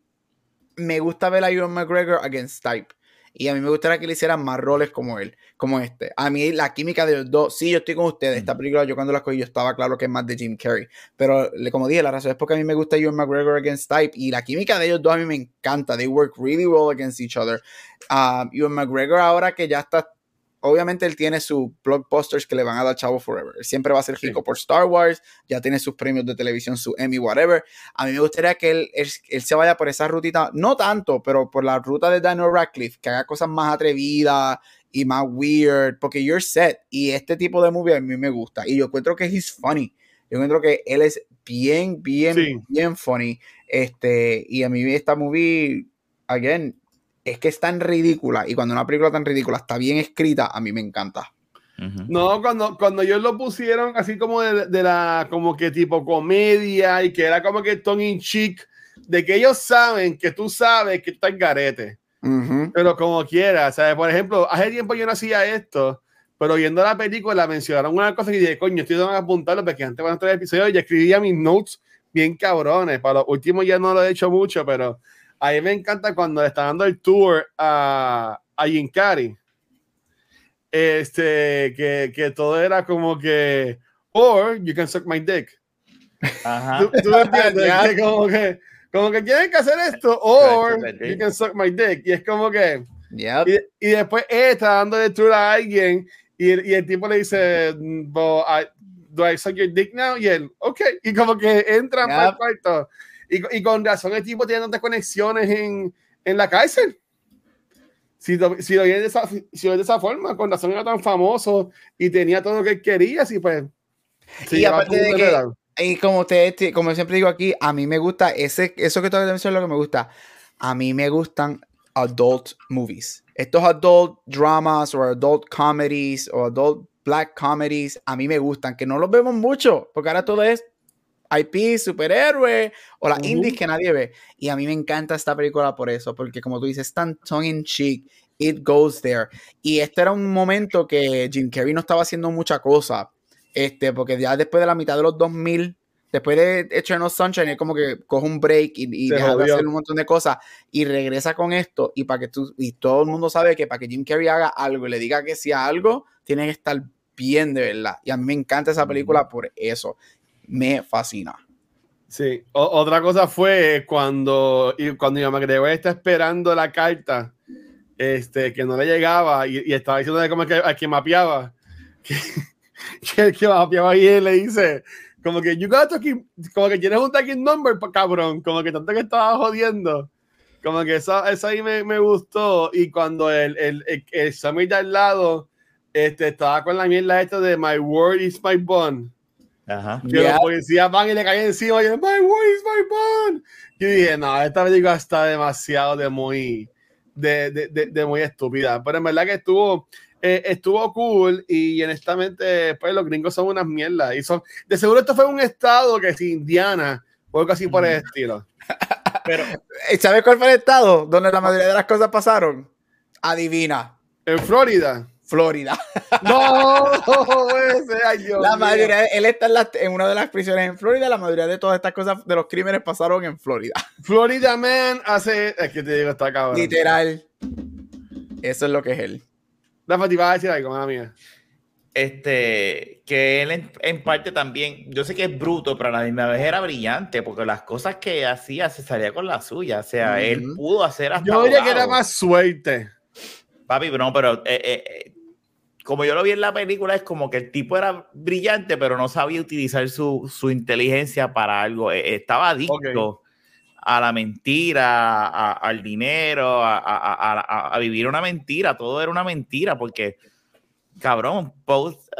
me gusta ver a Ewan McGregor against type. Y a mí me gustaría que le hicieran más roles como él, como este. A mí la química de los dos, sí, yo estoy con ustedes. Esta película, yo cuando la escogí, yo estaba claro que es más de Jim Carrey. Pero como dije, la razón es porque a mí me gusta Ewan McGregor against type. Y la química de ellos dos a mí me encanta. They work really well against each other. Um, Ewan McGregor ahora que ya está obviamente él tiene sus blockbusters que le van a dar chavo forever. Él siempre va a ser rico por Star Wars, ya tiene sus premios de televisión, su Emmy, whatever. A mí me gustaría que él, él, se vaya por esa rutita, no tanto, pero por la ruta de Daniel Radcliffe, que haga cosas más atrevidas y más weird, porque you're set. Y este tipo de movie a mí me gusta. Y yo encuentro que he's funny. Yo encuentro que él es bien, bien, bien funny. Este, y a mí esta movie, again, es que es tan ridícula y cuando una película tan ridícula está bien escrita, a mí me encanta. No, cuando, cuando ellos lo pusieron así como de, la, como que tipo comedia y que era como que Tony in cheek, de que ellos saben que tú sabes que está en garete. Pero como quiera, sea, Por ejemplo, hace tiempo yo no hacía esto, pero viendo la película mencionaron una cosa y dije, coño, estoy dando a apuntarlo porque antes cuando el episodio ya escribía mis notes bien cabrones. Para los últimos ya no lo he hecho mucho, pero a mí me encanta cuando está dando el tour a, a Jim Este, que, que, todo era como que, or you can suck my dick. Ajá. ¿Tú, tú entiendes? *laughs* que como que, como que tienen que hacer esto, or you can suck my dick. Y es como que, yep. y, y, después él está dando el tour a alguien y, y el tipo le dice, I, do I suck your dick now? Y él, ok. Y como que entra yep. para el cuarto. Y, y, con razón el tipo tiene tantas conexiones en, en la cárcel. Si lo, si lo de esa, si lo de esa forma, con razón era tan famoso y tenía todo lo que quería, así pues. y aparte de que, y como, usted, como siempre digo aquí, a mí me gusta, ese, eso que todavía es lo que me gusta. A mí me gustan adult movies. Estos adult dramas o adult comedies o adult black comedies, a mí me gustan, que no los vemos mucho, porque ahora todo es IP, superhéroe o las indies que nadie ve. Y a mí me encanta esta película por eso, porque como tú dices, tan tongue in cheek, it goes there. Y este era un momento que Jim Carrey no estaba haciendo mucha cosa, este, porque ya después de la mitad de los 2000, después de Eternal Sunshine, es como que coge un break y, deja de hacer un montón de cosas y regresa con esto. Y para que tú, y todo el mundo sabe que para que Jim Carrey haga algo y le diga que sea algo, tiene que estar bien de verdad. Y a mí me encanta esa película por eso me fascina. Sí, otra cosa fue cuando, y cuando yo me está esperando la carta, este, que no le llegaba y, estaba diciendo como que a quien mapeaba, *laughs* que, el que mapeaba y él le dice, como que you got to keep, como que tienes un tagging number, cabrón, como que tanto que estaba jodiendo. Como que eso, eso ahí me, me, gustó. Y cuando el, el, el, el Sammy de al lado este, estaba con la mierda esta de My Word is My Bond Ajá. Que los policías van y le caen encima y dicen, My boy is my bond. Yo dije, no, esta película está demasiado de muy, de, de, de, muy estúpida. Pero en verdad que estuvo, eh, estuvo cool y honestamente, pues los gringos son unas mierdas. Y son, de seguro esto fue un estado que es Indiana o algo así por el estilo. *laughs* Pero, ¿sabes cuál fue el estado donde la mayoría de las cosas pasaron? Adivina. En Florida. Florida. *laughs* No, la mayoría, él está en, una de las prisiones en Florida. La mayoría de todas estas cosas de los crímenes pasaron en Florida. *laughs* Florida Man hace. Es que te digo, está cabrón. Literal. Eso es lo que es él. Rafa, te iba a decir algo, mía. Este, que él en, parte también, yo sé que es bruto, pero a la misma vez era brillante, porque las cosas que hacía se salía con la suya. O sea, él pudo hacer hasta. Yo diría que era más suerte. Papi, no, pero eh, eh, como yo lo vi en la película, es como que el tipo era brillante, pero no sabía utilizar su, su inteligencia para algo. E, estaba adicto a la mentira, al dinero, a, vivir una mentira. Todo era una mentira, porque, cabrón,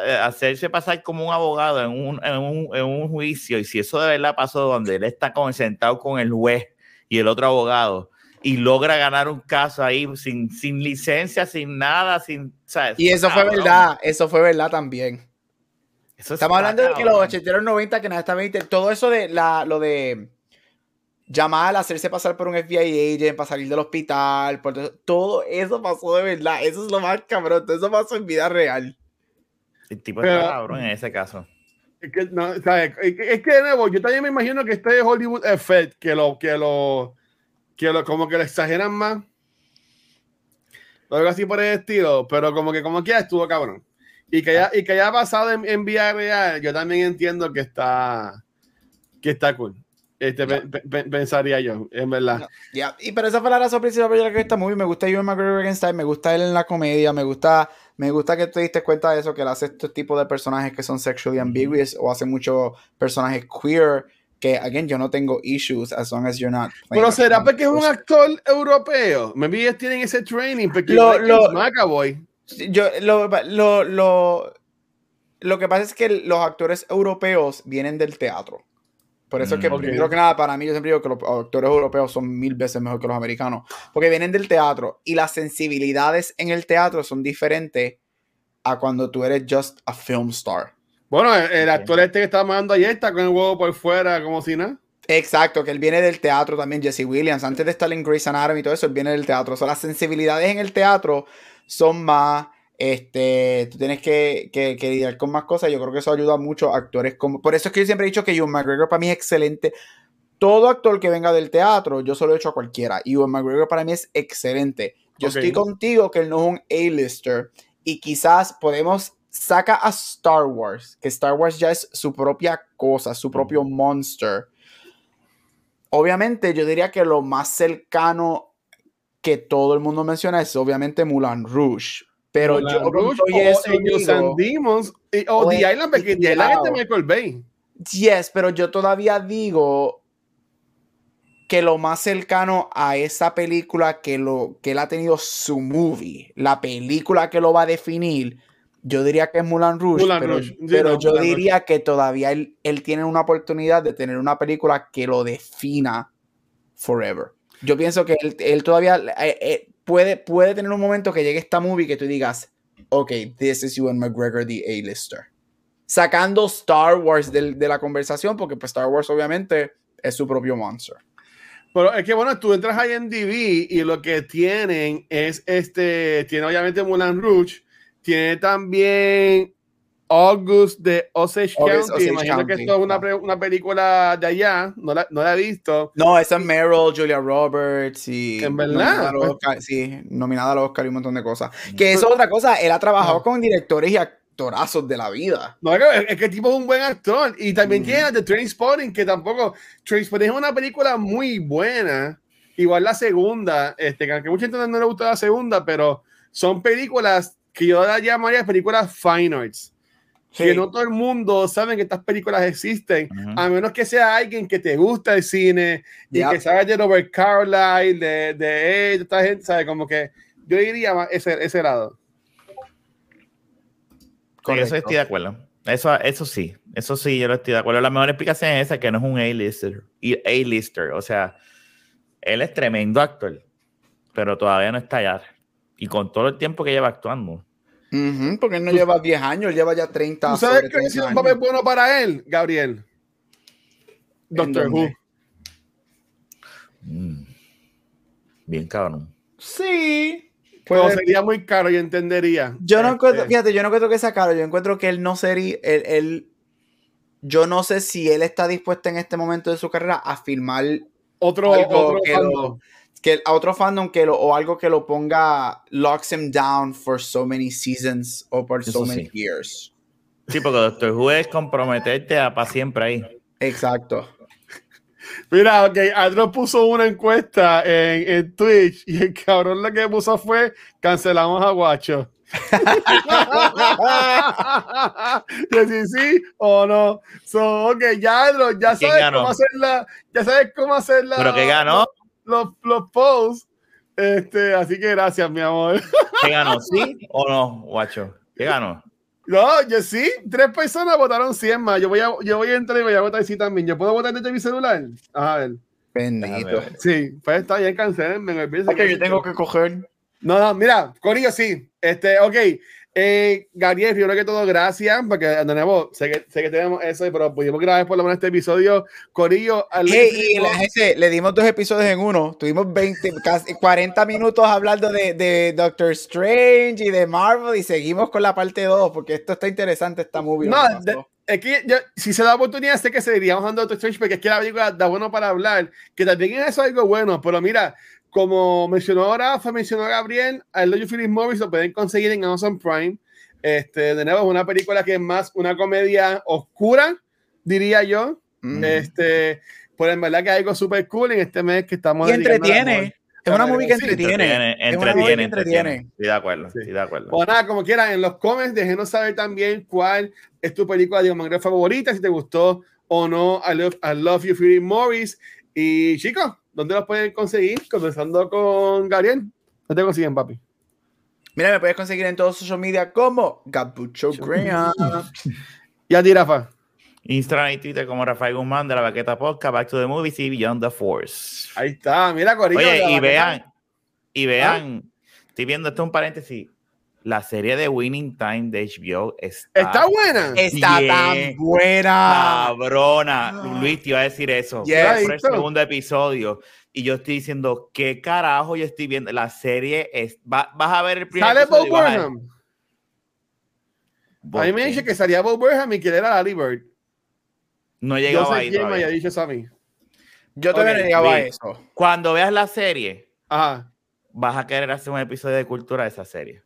eh, hacerse pasar como un abogado en un, en, un, en un, juicio, y si eso de verdad pasó donde él está sentado con el juez y el otro abogado y logra ganar un caso ahí sin, sin licencia, sin nada, sin... Y eso fue verdad, eso fue verdad también. Estamos hablando de que los 80 90 que nada está 20, todo eso de la, lo de llamar, hacerse pasar por un FBI agent para salir del hospital, todo, eso pasó de verdad, eso es lo más cabrón, todo eso pasó en vida real. El tipo está cabrón en ese caso. Es que, no, es que de nuevo, yo también me imagino que este es Hollywood Effect, que lo, que lo, que lo, como que lo exageran más. Algo así por el estilo, pero como que como que estuvo cabrón. Y que haya, y que haya pasado en, en vía real, yo también entiendo que está que está cool. Este, pe- pe- pe- pensaría yo, en verdad. No, ya. Y pero esa fue la razón principal por la que esta movie me gusta Ewan McGregor en Style, me gusta él en la comedia, me gusta, me gusta que te diste cuenta de eso, que él hace este tipo de personajes que son sexually ambiguous o hace muchos personajes queer que, again, yo no tengo issues as long as you're not. playing Pero a será porque es un actor europeo. Maybe ellos tienen ese training. Porque Lo- lo, lo- McAvoy. Yo, lo, lo, lo, lo que pasa es que los actores europeos vienen del teatro. Por eso es que, Mm, ok. primero que nada, para mí, yo siempre digo que los actores europeos son mil veces mejor que los americanos. Porque vienen del teatro y las sensibilidades en el teatro son diferentes a cuando tú eres just a film star. Bueno, el, actor este que está mandando ayer está con el huevo por fuera, como si nada. Exacto, que él viene del teatro también, Jesse Williams. Antes de estar en Grey's Anatomy y todo eso, él viene del teatro. O sea, las sensibilidades en el teatro son más. Este, tú tienes que, que, que lidiar con más cosas. Yo creo que eso ayuda mucho a actores como. Por eso es que yo siempre he dicho que Ewan McGregor para mí es excelente. Todo actor que venga del teatro, yo se lo he hecho a cualquiera. Ewan McGregor para mí es excelente. Yo estoy contigo que él no es un A-lister. Y quizás podemos. Saca a Star Wars, que Star Wars ya es su propia cosa, su propio monster obviamente yo diría que lo más cercano que todo el mundo menciona es obviamente Mulan Rouge. Pero Moulin yo Rouge o eso Angels digo, and Demons, y- o o The en- Island, porque The Island es de cuidado. Michael Bay. yes, pero yo todavía digo que lo más cercano a esa película que, lo, que él ha tenido su movie, la película que lo va a definir, yo diría que es Mulan Rouge, pero, Rouge. Sí, pero no, yo diría que todavía él, él tiene una oportunidad de tener una película que lo defina forever. Yo pienso que él, él todavía eh, eh, puede, puede tener un momento que llegue esta movie que tú digas, ok, this is Ewan McGregor, the A-lister. Sacando Star Wars del- de la conversación, porque pues Star Wars obviamente es su propio monster. Pero es que bueno, tú entras a IMDb y lo que tienen es este, tiene obviamente Moulin Rouge, tiene también August de Osage August, County, Osage imagino que County, esto es una, una película de allá, no la, no la he visto. No, esa es Meryl, Julia Roberts y ¿En verdad? nominada Pues- Oscar, sí, nominada al Oscar y un montón de cosas. Que eso es otra cosa, él ha trabajado Ah. con directores y actorazos de la vida. No, es que, es que el tipo es un buen actor. Y también Mm. tiene la de Trainspotting, que tampoco. Trainspotting es una película muy buena. Igual la segunda, este, que aunque mucha gente no le gusta la segunda, pero son películas que yo la llamaría películas fine arts. Que Sí. no todo el mundo sabe que estas películas existen, a menos que sea alguien que te gusta el cine y que sabe de Robert Carlyle, de, de él, esta gente, ¿sabe? Como que yo diría más ese, ese lado. Sí, eso estoy de acuerdo. Eso, eso sí, eso sí, yo lo estoy de acuerdo. La mejor explicación es esa, que no es un A-lister. y A-lister, o sea, él es tremendo actor, pero todavía no está allá. Y con todo el tiempo que lleva actuando. Ujú, porque él no lleva 10 años, él lleva ya 30 ¿Tú sabes hubiese sido un 30 papel bueno para él, Gabriel? Doctor Who. Mm. Bien cabrón. Sí. Pero puede- sería muy caro y entendería. Yo no Este, encuentro, fíjate, yo no encuentro que sea caro, yo encuentro que él no sería, él, él- yo no sé si él está dispuesto en este momento de su carrera a filmar otro, algo otro que fandom. lo- que a otro fandom que lo, o algo que lo ponga locks him down for so many seasons o por so many sí. years. Sí, porque Doctor Who es comprometerte a para siempre ahí. Exacto. *laughs* Mira, ok, Andro puso una encuesta en, en Twitch y el cabrón lo que puso fue cancelamos a Guacho. *laughs* y así sí o no. So, ok, ya Andro, ya ¿Quién sabes ganó? cómo hacerla, ya sabes cómo hacerla. Pero que ganó, Los, los posts. Este, así que gracias, mi amor. ¿qué ganó? ¿Sí o no, guacho? ¿Qué ganó? No, yo sí, tres personas votaron 100 más. Yo voy a, yo voy a entrar y voy a votar sí también. ¿Yo puedo votar desde mi celular? A ver. Bendito. Sí, pues está bien, cancelenme. Ok, yo tengo que coger. No, no, mira, Corillo, sí. Este, ok. Eh, Gabriel, primero que todo, gracias, porque de nuevo, sé que, sé que tenemos eso, pero pudimos grabar por lo menos este episodio. Corillo, al Hey, y la gente, le dimos dos episodios en uno. Tuvimos 20, casi 40 minutos hablando de, de Doctor Strange y de Marvel y seguimos con la parte 2 porque esto está interesante, esta movie. No, de- es que yo- si se da oportunidad, sé que seguiríamos de Doctor Strange, porque es que la película da bueno para hablar, que también es algo bueno, pero mira, como mencionó ahora, fue mencionó Gabriel, Love You Philip Morris lo pueden conseguir en Amazon Prime. Este, de nuevo, es una película que es más una comedia oscura, diría yo. Mm. Este, Pero en verdad que hay algo súper cool en este mes que estamos Y entretiene. Es una Sí, movie que entretiene, entretiene. Entretiene, Es una movie que entretiene, entretiene. entretiene. Estoy de acuerdo, Sí. estoy de acuerdo. O nada, como quieran, en los comments, déjenos saber también cuál es tu película de Mangrove favorita, si te gustó o no I Love, I Love You, Fury Morris. Y chicos, ¿dónde los pueden conseguir? Comenzando con Gabriel. ¿Dónde te consiguen, papi? Mira, me puedes conseguir en todos social media como Gabucho Graham. *laughs* Y a ti, Rafa. Instagram y Twitter como Rafael Guzmán de la Baqueta Podcast, Back to the Movies y Beyond the Force. Ahí está, mira, Corillo. Oye, y vaqueta. vean, y vean, estoy viendo esto un paréntesis. La serie de Winning Time de HBO está, Está buena. Está Bien. tan buena. cabrona. Ah. Luis, te iba a decir eso. Por el segundo episodio. Y yo estoy diciendo, ¿qué carajo yo estoy viendo? La serie es. va- vas a ver el primer Sale Bob a- Burnham. ¿Por A mí me dice que salía Bob Burnham y que él era Lally Bird. No he Yo llegado sé ahí quién me todavía. haya dicho eso a mí. Yo todavía Ok, no llegaba a eso. Cuando veas la serie, Ajá. vas a querer hacer un episodio de cultura de esa serie.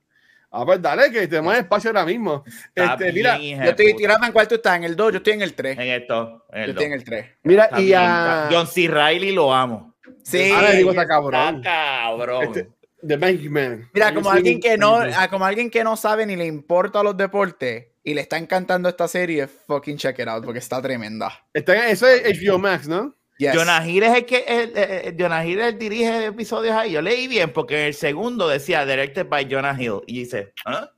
Ah, pues dale, que tenemos espacio ahora mismo. Este, mira, bien, Yo estoy tirando en cuál tú estás, en el 2, yo estoy en el 3. En esto. En Yo el estoy en el 3. mira, Está y bien, a. John C. Riley lo amo. Sí. Ah, le digo, está Está cabrón. cabrón. Este, The Bankman. Mira, como alguien que no, como alguien que no sabe ni le importa los deportes y le está encantando esta serie, fucking check it out porque está tremenda. Está eso es HBO Max, ¿no? Yes. Jonah Hill es el que el, el- Jonah Hill es el dirige episodios ahí. Yo leí bien porque en el segundo decía directed by Jonah Hill y dice, ¿ah?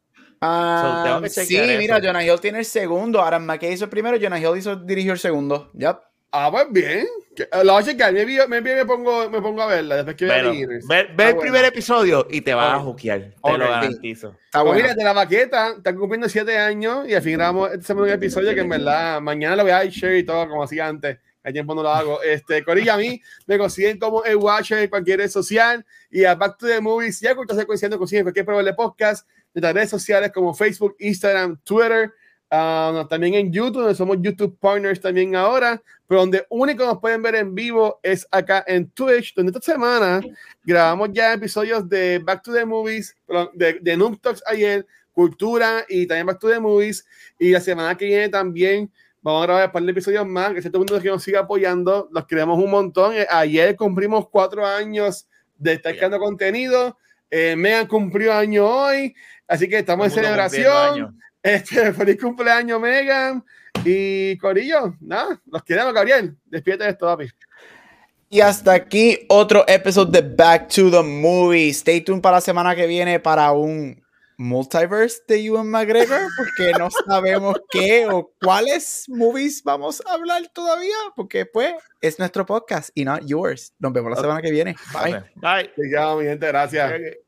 Ah, So, sí, mira. Jonah Hill tiene el segundo. Adam McKay hizo el primero, Jonah Hill hizo, dirigió el segundo. Yep. Ah, pues bien. Que- La voy a checar. Me, me, me pongo, me pongo a verla después que Beginners. ve, el buena. primer episodio y te vas a juquear. Te lo sí. garantizo. Está Pues bueno. mira, de la baqueta, están cumpliendo siete años y al fin grabamos este segundo episodio que en verdad mañana lo voy a share y todo como hacía antes. Hay tiempo no lo hago. Este, Corilla, a mí me consiguen como el Watcher en cualquier red social y a Back to the Movies, ya con secuencia no consiguen cualquier programa de podcast, de las redes sociales como Facebook, Instagram, Twitter, ah, también en YouTube, donde somos YouTube Partners también ahora, pero donde único nos pueden ver en vivo es acá en Twitch, donde esta semana grabamos ya episodios de Back to the Movies, de, de Noob Talks ayer, Cultura y también Back to the Movies. Y la semana que viene también vamos a grabar un par de episodios más. Que todo el mundo que nos siga apoyando, los queremos un montón. Eh, Ayer cumplimos cuatro años de estar creando contenido. Eh, Megan cumplió año hoy, así que estamos en celebración. *laughs* Este, feliz cumpleaños, Megan. Y Corillo, nada, los queremos, Gabriel. Despídete de esto, papi. Y hasta aquí otro episodio de Back to the Movie. Stay tuned para la semana que viene para un multiverse de Ewan McGregor, porque no sabemos qué o cuáles movies vamos a hablar todavía, porque pues es nuestro podcast y not yours. Nos vemos la semana que viene. Bye. Bye. Te llamo, mi gente, gracias.